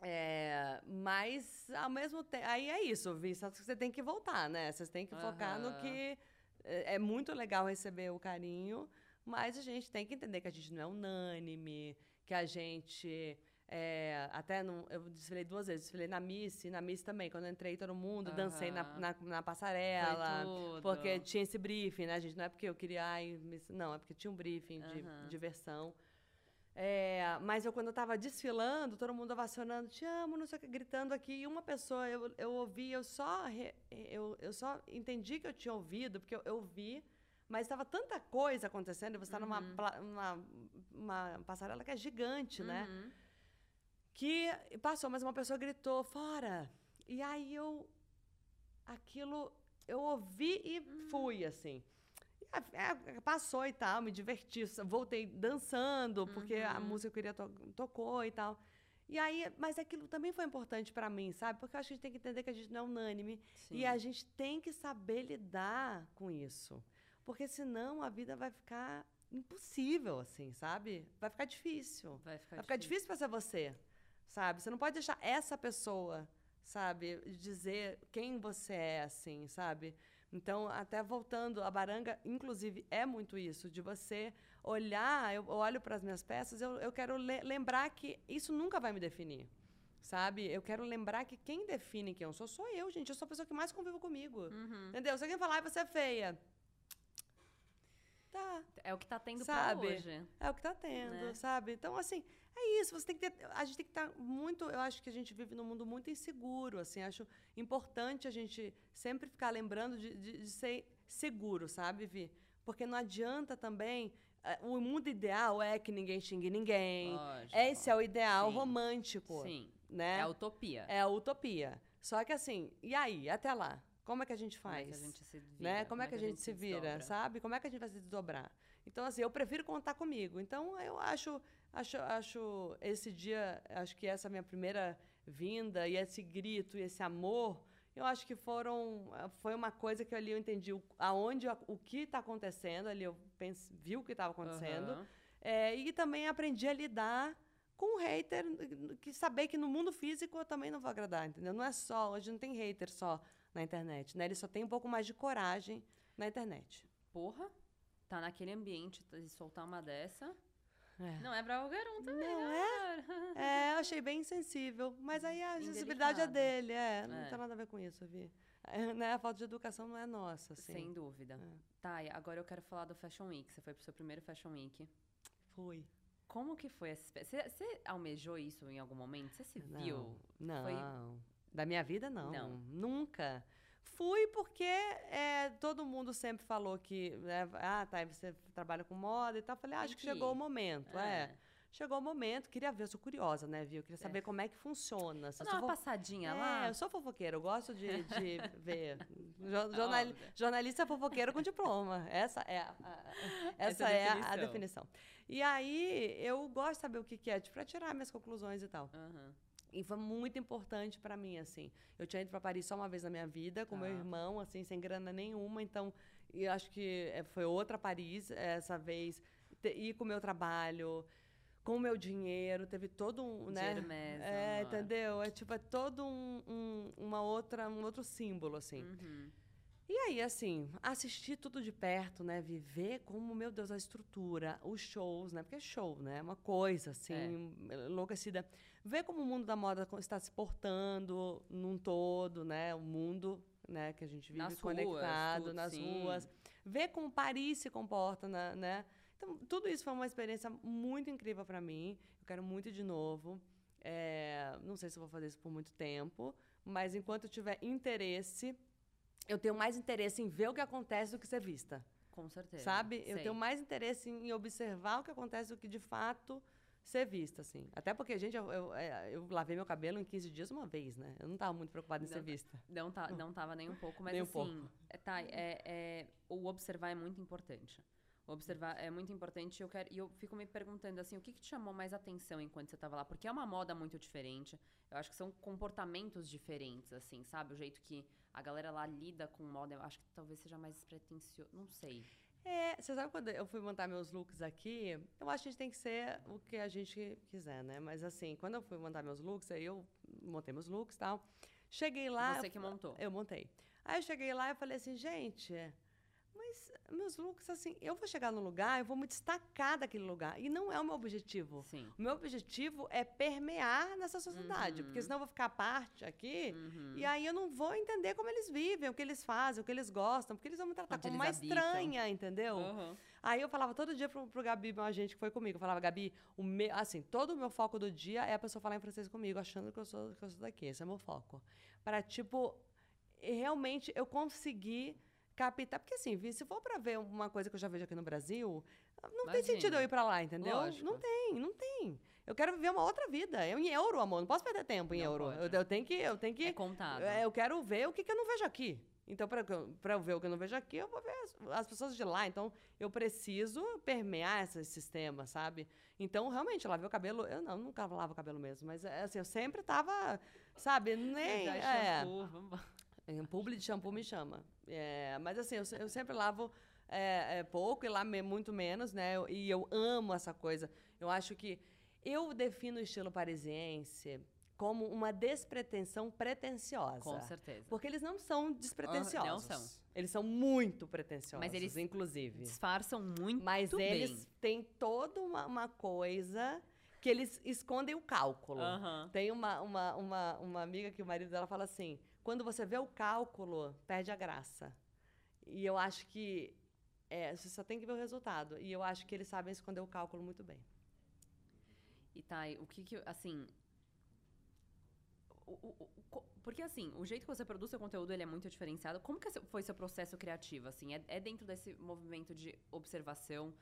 B: É, mas, ao mesmo tempo, aí é isso, Vista, você tem que voltar, né? Você tem que focar no que é, é muito legal receber o carinho, mas a gente tem que entender que a gente não é unânime, que a gente. É, até não, eu desfilei duas vezes, desfilei na Miss, na Miss também. Quando entrei, todo mundo, uhum. dancei na, na, na passarela. Porque tinha esse briefing, né, gente? Não é porque eu queria. Ai, não, é porque tinha um briefing de uhum. diversão. É, mas eu, quando eu estava desfilando, todo mundo ovacionando, te amo, não sei o que, gritando aqui. E uma pessoa, eu, eu ouvi, eu só, eu, eu só entendi que eu tinha ouvido, porque eu, eu vi mas estava tanta coisa acontecendo, você está uhum. numa uma, uma passarela que é gigante, né?
A: uhum. né?
B: Que passou, mas uma pessoa gritou, fora! E aí eu. Aquilo. Eu ouvi e fui, assim. E é, passou e tal, me diverti, voltei dançando, porque uhum. a música que eu queria to tocou e tal. E aí, mas aquilo também foi importante para mim, sabe? Porque eu acho que a gente tem que entender que a gente não é unânime Sim. e a gente tem que saber lidar com isso. Porque senão a vida vai ficar impossível, assim, sabe? Vai ficar difícil. Vai ficar, vai ficar difícil para ser você, sabe? Você não pode deixar essa pessoa, sabe, dizer quem você é, assim, sabe? Então, até voltando, a baranga, inclusive, é muito isso, de você olhar, eu olho para as minhas peças, eu, eu quero le lembrar que isso nunca vai me definir. Sabe? Eu quero lembrar que quem define quem eu sou, sou eu, gente. Eu sou a pessoa que mais convive comigo. Uhum. Entendeu? Se alguém falar, ah, você é feia. Tá.
A: É o que tá tendo sabe? hoje.
B: É o que tá tendo, né? sabe? Então, assim, é isso. Você tem que ter. A gente tem que estar tá muito. Eu acho que a gente vive num mundo muito inseguro. Assim, acho importante a gente sempre ficar lembrando de, de, de ser seguro, sabe, Vi? Porque não adianta também é, o mundo ideal é que ninguém xingue ninguém. Lógico. Esse é o ideal Sim. romântico. Sim. Né?
A: É a utopia.
B: É a utopia. Só que assim, e aí, até lá? Como é que a gente faz? Como é que a gente se vira? Né? Como, Como é que a gente, se vira, sabe? Como é que a gente vai se desdobrar? Então, assim, eu prefiro contar comigo. Então, eu acho, acho, acho esse dia, acho que essa minha primeira vinda e esse grito e esse amor eu acho que foram foi uma coisa que ali eu entendi o, aonde o que está acontecendo ali eu pense, vi o que estava acontecendo uhum. é, e também aprendi a lidar com o hater que saber que no mundo físico eu também não vou agradar entendeu não é só hoje não tem hater só na internet né ele só tem um pouco mais de coragem na internet
A: porra tá naquele ambiente e soltar uma dessa é. Não é pra qualquer um também, não
B: é? É, eu achei bem sensível. Mas aí a sensibilidade é dele, é. Não é. tem nada a ver com isso, Vi. É, né? A falta de educação não é nossa, assim.
A: Sem dúvida. É. Tá, agora eu quero falar do Fashion Week. Você foi pro seu primeiro Fashion Week.
B: Fui.
A: Como que foi essa Você, você almejou isso em algum momento? Você se
B: não,
A: viu?
B: Não. Foi... Da minha vida, não. Não. Nunca. Fui porque é, todo mundo sempre falou que, né, ah, tá, você trabalha com moda e tal. Falei, ah, acho que, chegou o momento, é. é. Chegou o momento, queria ver, eu sou curiosa, né, viu? Queria saber é. como é que funciona.
A: Se Dá uma passadinha
B: é,
A: lá.
B: eu sou fofoqueira, eu gosto de, de [laughs] ver. Jornal, jornalista fofoqueiro com diploma. Essa é a, a [laughs] essa, é a, a, definição. E aí, eu gosto de saber o que, que é, para tirar minhas conclusões e tal. Uhum. E foi muito importante para mim, assim. Eu tinha ido para Paris só uma vez na minha vida, com ah. meu irmão, assim, sem grana nenhuma. Então, e acho que eh, foi outra Paris essa vez. Ir com o meu trabalho, com o meu dinheiro, teve todo um, né?
A: Mesmo,
B: é, entendeu? É tipo, é todo um, um, uma outra, um outro símbolo, assim. Uhum. E aí, assim, assistir tudo de perto, né? Viver como, meu Deus, a estrutura, os shows, né? Porque é show, né? É uma coisa, assim, é. enlouquecida ver como o mundo da moda está se portando num todo, né? O mundo, né, que a gente vive nas conectado ruas, tudo, nas sim. ruas, ver como Paris se comporta, na, né? Então, tudo isso foi uma experiência muito incrível para mim. Eu quero muito de novo. É, não sei se vou fazer isso por muito tempo, mas enquanto eu tiver interesse, eu tenho mais interesse em ver o que acontece do que ser vista.
A: Com certeza.
B: Sabe? Sei. Eu tenho mais interesse em observar o que acontece do que de fato ser vista, assim. Até porque, gente, eu, eu, é, eu, lavei meu cabelo em 15 dias uma vez, né? Eu não estava muito preocupada em não, ser vista.
A: Não, tá, [laughs] não tava nem um pouco, mas nem assim, um pouco. É, tá, é, é, o observar é muito importante. O observar é muito importante eu quero, e eu fico me perguntando, assim, o que, que te chamou mais atenção enquanto você estava lá? Porque é uma moda muito diferente. Eu acho que são comportamentos diferentes, assim, sabe? O jeito que a galera lá lida com moda, eu acho que talvez seja mais pretencioso, não sei.
B: É, você sabe quando eu fui montar meus looks aqui, eu acho que a gente tem que ser o que a gente quiser, né? Mas assim, quando eu fui montar meus looks, aí eu montei meus looks e tal. Cheguei lá.
A: Você que montou?
B: Eu montei. Aí eu cheguei lá e falei assim, gente, mas meus looks, assim, eu vou chegar no lugar, eu vou me destacar daquele lugar. E não é o meu objetivo. Sim. O meu objetivo é permear nessa sociedade. Uhum. Porque senão eu vou ficar parte aqui uhum. e aí eu não vou entender como eles vivem, o que eles fazem, o que eles gostam, porque eles vão me tratar Onde como uma habitam. estranha, entendeu? Uhum. Aí eu falava todo dia pro, pro Gabi, meu agente que foi comigo, eu falava, Gabi, o me, assim, todo o meu foco do dia é a pessoa falar em francês comigo, achando que eu sou, que eu sou daqui. Esse é o meu foco. Para, tipo, realmente eu conseguir captar. Porque assim, se for para ver uma coisa que eu já vejo aqui no Brasil, não Imagina. tem sentido eu ir para lá, entendeu? Lógico. Não tem, não tem. Eu quero viver uma outra vida. Eu em euro, amor. Não posso perder tempo em não euro. Eu, eu, tenho que. Eu tenho que.
A: É contado.
B: É, eu quero ver o que, que eu não vejo aqui. Então, para eu ver o que eu não vejo aqui, eu vou ver as, as, pessoas de lá. Então, eu preciso permear esse sistema, sabe? Então, realmente, lavar o cabelo. Eu não, nunca lavo o cabelo mesmo, mas é, assim, eu sempre tava, sabe? Nem. É, shampoo, vamos em publi de shampoo me chama. É, mas assim, eu, eu sempre lavo é, é, pouco e lá muito menos, né? E eu amo essa coisa. Eu acho que eu defino o estilo parisiense como uma despretensão pretensiosa.
A: Com certeza.
B: Porque eles não são despretensiosos.
A: não são.
B: Eles são muito pretensiosos,
A: Mas eles
B: inclusive.
A: disfarçam muito
B: Mas
A: bem.
B: eles têm toda uma, uma, coisa que eles escondem o cálculo. Tem uma, uma, uma, uma amiga que o marido dela fala assim, quando você vê o cálculo, perde a graça. E eu acho que é, você só tem que ver o resultado. E eu acho que eles sabem esconder o cálculo muito bem.
A: E Thay, o que que, assim, o, o, o, porque assim, o jeito que você produz seu conteúdo ele é muito diferenciado. Como que foi seu processo criativo? Assim, é, é, dentro desse movimento de observação?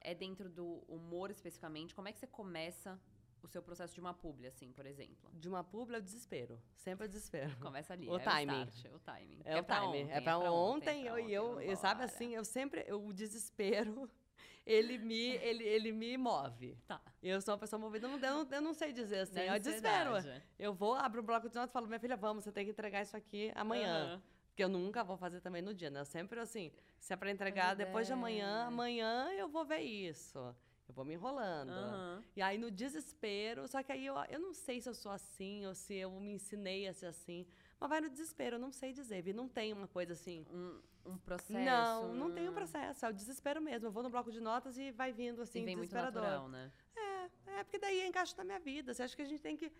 A: É dentro do humor especificamente? Como é que você começa o seu processo de uma publi, assim, por exemplo?
B: De uma publi é o desespero. Sempre é o desespero. [laughs]
A: Começa ali.
B: O
A: é
B: timing.
A: O, start, o timing.
B: É, é o timing. Ontem, é pra ontem. ontem eu, eu, sabe assim, eu sempre. Eu, o desespero [laughs] ele me, ele, ele me move.
A: Tá.
B: Eu sou uma pessoa movida, eu não, eu não sei dizer assim, eu desespero. Eu vou, abro o bloco de notas e falo, minha filha, vamos, você tem que entregar isso aqui amanhã. Uhum. Porque eu nunca vou fazer também no dia, né? Eu sempre assim, se é pra entregar depois de amanhã, amanhã eu vou ver isso. Eu vou me enrolando. Uhum. E aí, no desespero, só que aí eu, eu não sei se eu sou assim ou se eu me ensinei a ser assim. Mas vai no desespero, eu não sei dizer. Vi, não tem uma coisa assim.
A: Um, um processo.
B: Não, não tem um processo. É o desespero mesmo. Eu vou no bloco de notas e vai vindo assim, e vem desesperador. Muito natural, né? É, é, porque daí encaixa na minha vida. Você acha que a gente tem que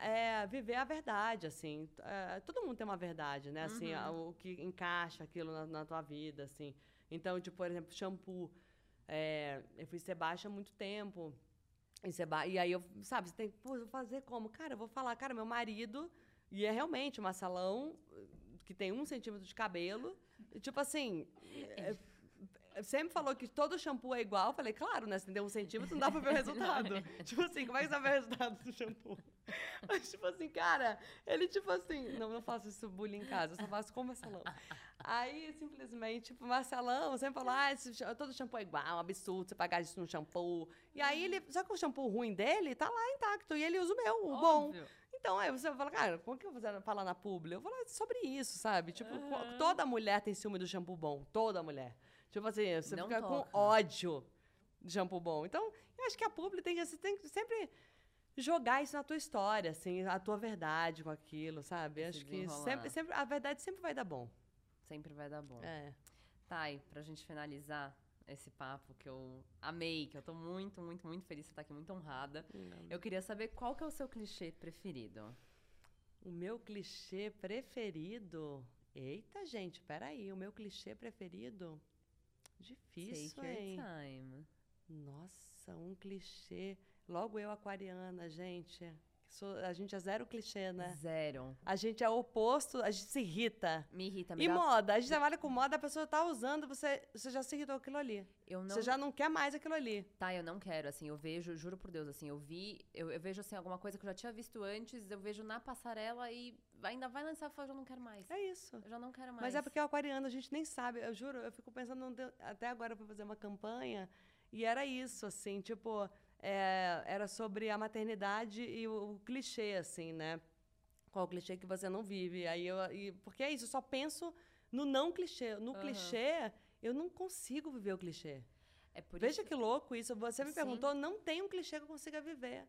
B: é, viver a verdade, assim. É, todo mundo tem uma verdade, né? Assim, uhum. o que encaixa aquilo na, na, tua vida, assim. Então, tipo, por exemplo, shampoo. É, eu fui ser baixa há muito tempo. E, ba... e aí eu, sabe, você tem que, pô, vou fazer como? Cara, eu vou falar, cara, meu marido e é realmente uma salão que tem um centímetro de cabelo. E, tipo assim. É, sempre falou que todo shampoo é igual. Eu falei, claro, né? Se tem um centímetro, não dá pra ver o resultado. [laughs] tipo assim, como é que você vai ver o resultado do shampoo? [laughs] Mas, tipo assim, cara, ele, tipo assim, não, não faço isso bullying em casa, eu só faço com Marcelão. Aí, simplesmente, tipo, Marcelão sempre falou, ah, esse, todo shampoo é igual, é um absurdo você pagar isso no shampoo. E aí, ele, só que o shampoo ruim dele tá lá intacto, e ele usa o meu, o Óbvio. bom. Então, aí você fala, cara, como que eu vou falar na publi? Eu vou falar sobre isso, sabe? Tipo, uhum. toda mulher tem ciúme do shampoo bom. Toda mulher. Tipo assim, você Não fica toca. com ódio de shampoo bom. Então, eu acho que a publi tem que, tem que sempre jogar isso na tua história, assim, a tua verdade com aquilo, sabe? Se acho que sempre, sempre, a verdade sempre vai dar bom.
A: Sempre vai dar bom.
B: É.
A: Tá, e pra gente finalizar, esse papo que eu amei, que eu tô muito, muito, muito feliz de estar aqui, muito honrada. Não. Eu queria saber qual que é o seu clichê preferido.
B: O meu clichê preferido? Eita, gente, peraí. O meu clichê preferido? Difícil, Take hein?
A: time.
B: Nossa, um clichê. Logo eu, aquariana, gente a gente é zero clichê, né?
A: Zero.
B: A gente é oposto, a gente se irrita.
A: Me irrita.
B: Me e dá... moda, a gente trabalha com moda, a pessoa tá usando, você, você já se irritou aquilo ali.
A: Eu não...
B: Você já não quer mais aquilo ali.
A: Tá, eu não quero, assim, eu vejo, juro por Deus, assim, eu vi, eu, eu vejo, assim, alguma coisa que eu já tinha visto antes, eu vejo na passarela e ainda vai lançar, eu já não quero mais.
B: É isso.
A: Eu já não quero mais.
B: Mas é porque é o aquariano, a gente nem sabe, eu juro, eu fico pensando, até agora pra fazer uma campanha, e era isso, assim, tipo é, era sobre a maternidade e o, o, clichê, assim, né? Qual o clichê que você não vive? Aí eu, e, porque é isso, eu só penso no não clichê. No uhum. clichê, eu não consigo viver o clichê.
A: É
B: Veja
A: isso...
B: que louco isso. Você me Sim. perguntou, não tem um clichê que eu consiga viver.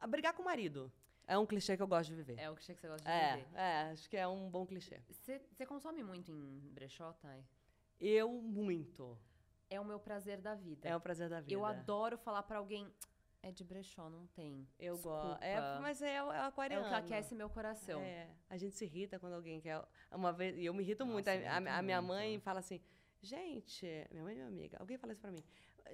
B: A brigar com o marido. É um clichê que eu gosto de viver.
A: É um clichê que você gosta de
B: é,
A: viver.
B: É, acho que é um bom clichê.
A: Você consome muito em brechó, Thay?
B: Eu, muito
A: é o meu prazer da vida.
B: É o prazer da vida.
A: Eu adoro falar para alguém. É de brechó, não tem.
B: Eu gosto. É, mas é, é o aquariano.
A: É o que aquece meu coração.
B: É. A gente se irrita quando alguém quer. Uma vez, e eu me irrito Nossa, muito. A, a, a, minha muito. mãe fala assim: gente, minha mãe é minha amiga. Alguém fala isso pra mim.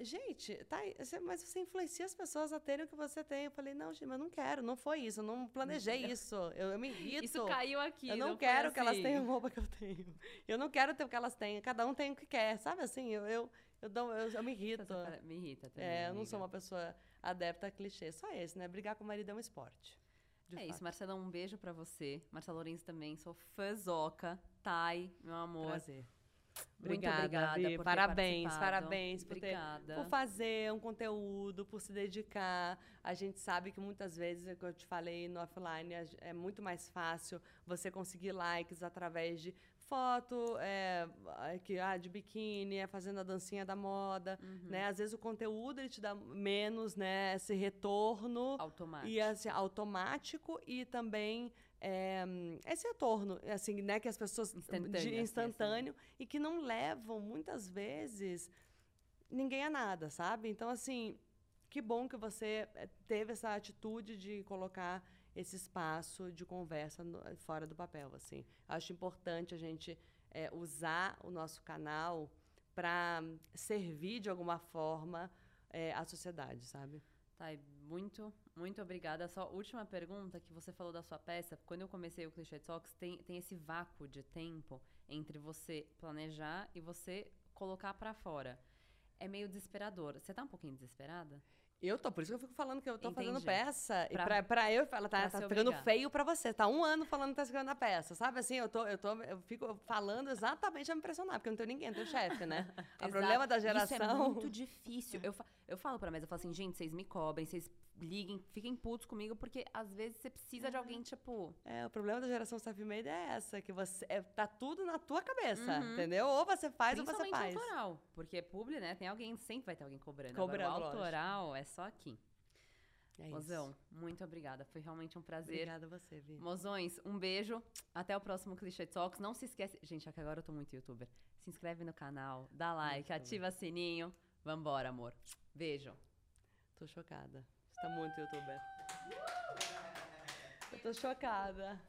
B: Gente, tá, mas você influencia as pessoas a terem o que você tem. Eu falei, não, gente, mas eu não quero, não foi isso, eu não planejei isso. Eu, eu me irrito.
A: Isso caiu aqui.
B: Eu não,
A: não
B: quero
A: assim.
B: que elas assim. tenham roupa que eu tenho. Eu não quero ter o que elas têm. Cada um tem o que quer, sabe assim? Eu, eu, eu, dou, eu, eu me irrito.
A: Me irrita também.
B: É, eu não sou uma pessoa adepta a clichê. Só esse, né? Brigar com o marido é um esporte.
A: é fato. isso, Marcelão, um beijo para você. Marcelo Lourenço também, sou fãzoca. Thay, meu amor.
B: Prazer. Muito obrigada, Vi. parabéns, parabéns por, ter, por fazer um conteúdo, por se dedicar. A gente sabe que muitas vezes, é como eu te falei no offline, é muito mais fácil você conseguir likes através de foto é, que, ah, de biquíni, é fazendo a dancinha da moda, uhum. né? Às vezes o conteúdo ele te dá menos, né? Esse retorno
A: automático
B: e assim, automático e também é, esse retorno, assim, né? Que as pessoas instantâneo, de assim, instantâneo assim. e que não levam muitas vezes ninguém a nada, sabe? Então assim, que bom que você eh, teve essa atitude de colocar esse espaço de conversa no, fora do papel. Assim. Acho importante a gente é, usar o nosso canal para servir de alguma forma é, a sociedade, sabe?
A: Tá, muito, muito obrigada. Só última pergunta que você falou da sua peça. Quando eu comecei o Clichê Talks, tem, tem esse vácuo de tempo entre você planejar e você colocar para fora. É meio desesperador. Você tá um pouquinho desesperada?
B: Eu tô, por isso que eu fico falando que eu tô Entendi. fazendo peça. Pra, e pra, pra eu, ela tá, tá ficando feio pra você. Tá um ano falando que tá escrevendo a peça. Sabe assim, eu tô, eu tô, eu fico falando exatamente pra me impressionar, porque eu não tenho ninguém, eu tenho chefe, né? [laughs] o problema da geração. Isso
A: é muito difícil. Eu, eu falo pra mesa, eu falo assim, gente, vocês me cobrem, vocês liguem, fiquem putos comigo, porque às vezes você precisa é. de alguém, tipo.
B: É, o problema da geração self-made é essa, que você. É, tá tudo na tua cabeça, uhum. entendeu? Ou você faz ou você faz.
A: autoral. Porque publi, né? Tem alguém, sempre vai ter alguém cobrando. Cobrando. Agora, o autoral lógico. é só aqui. É Mozão, isso. muito obrigada. Foi realmente um prazer.
B: Obrigada a você, Vi.
A: Mozões, um beijo. Até o próximo Clichê Talks. Não se esquece. Gente, é que agora eu tô muito youtuber. Se inscreve no canal, dá like, muito ativa bem. sininho. Vambora, amor. Beijo.
B: Tô chocada. Tá muito youtuber. Eu tô chocada.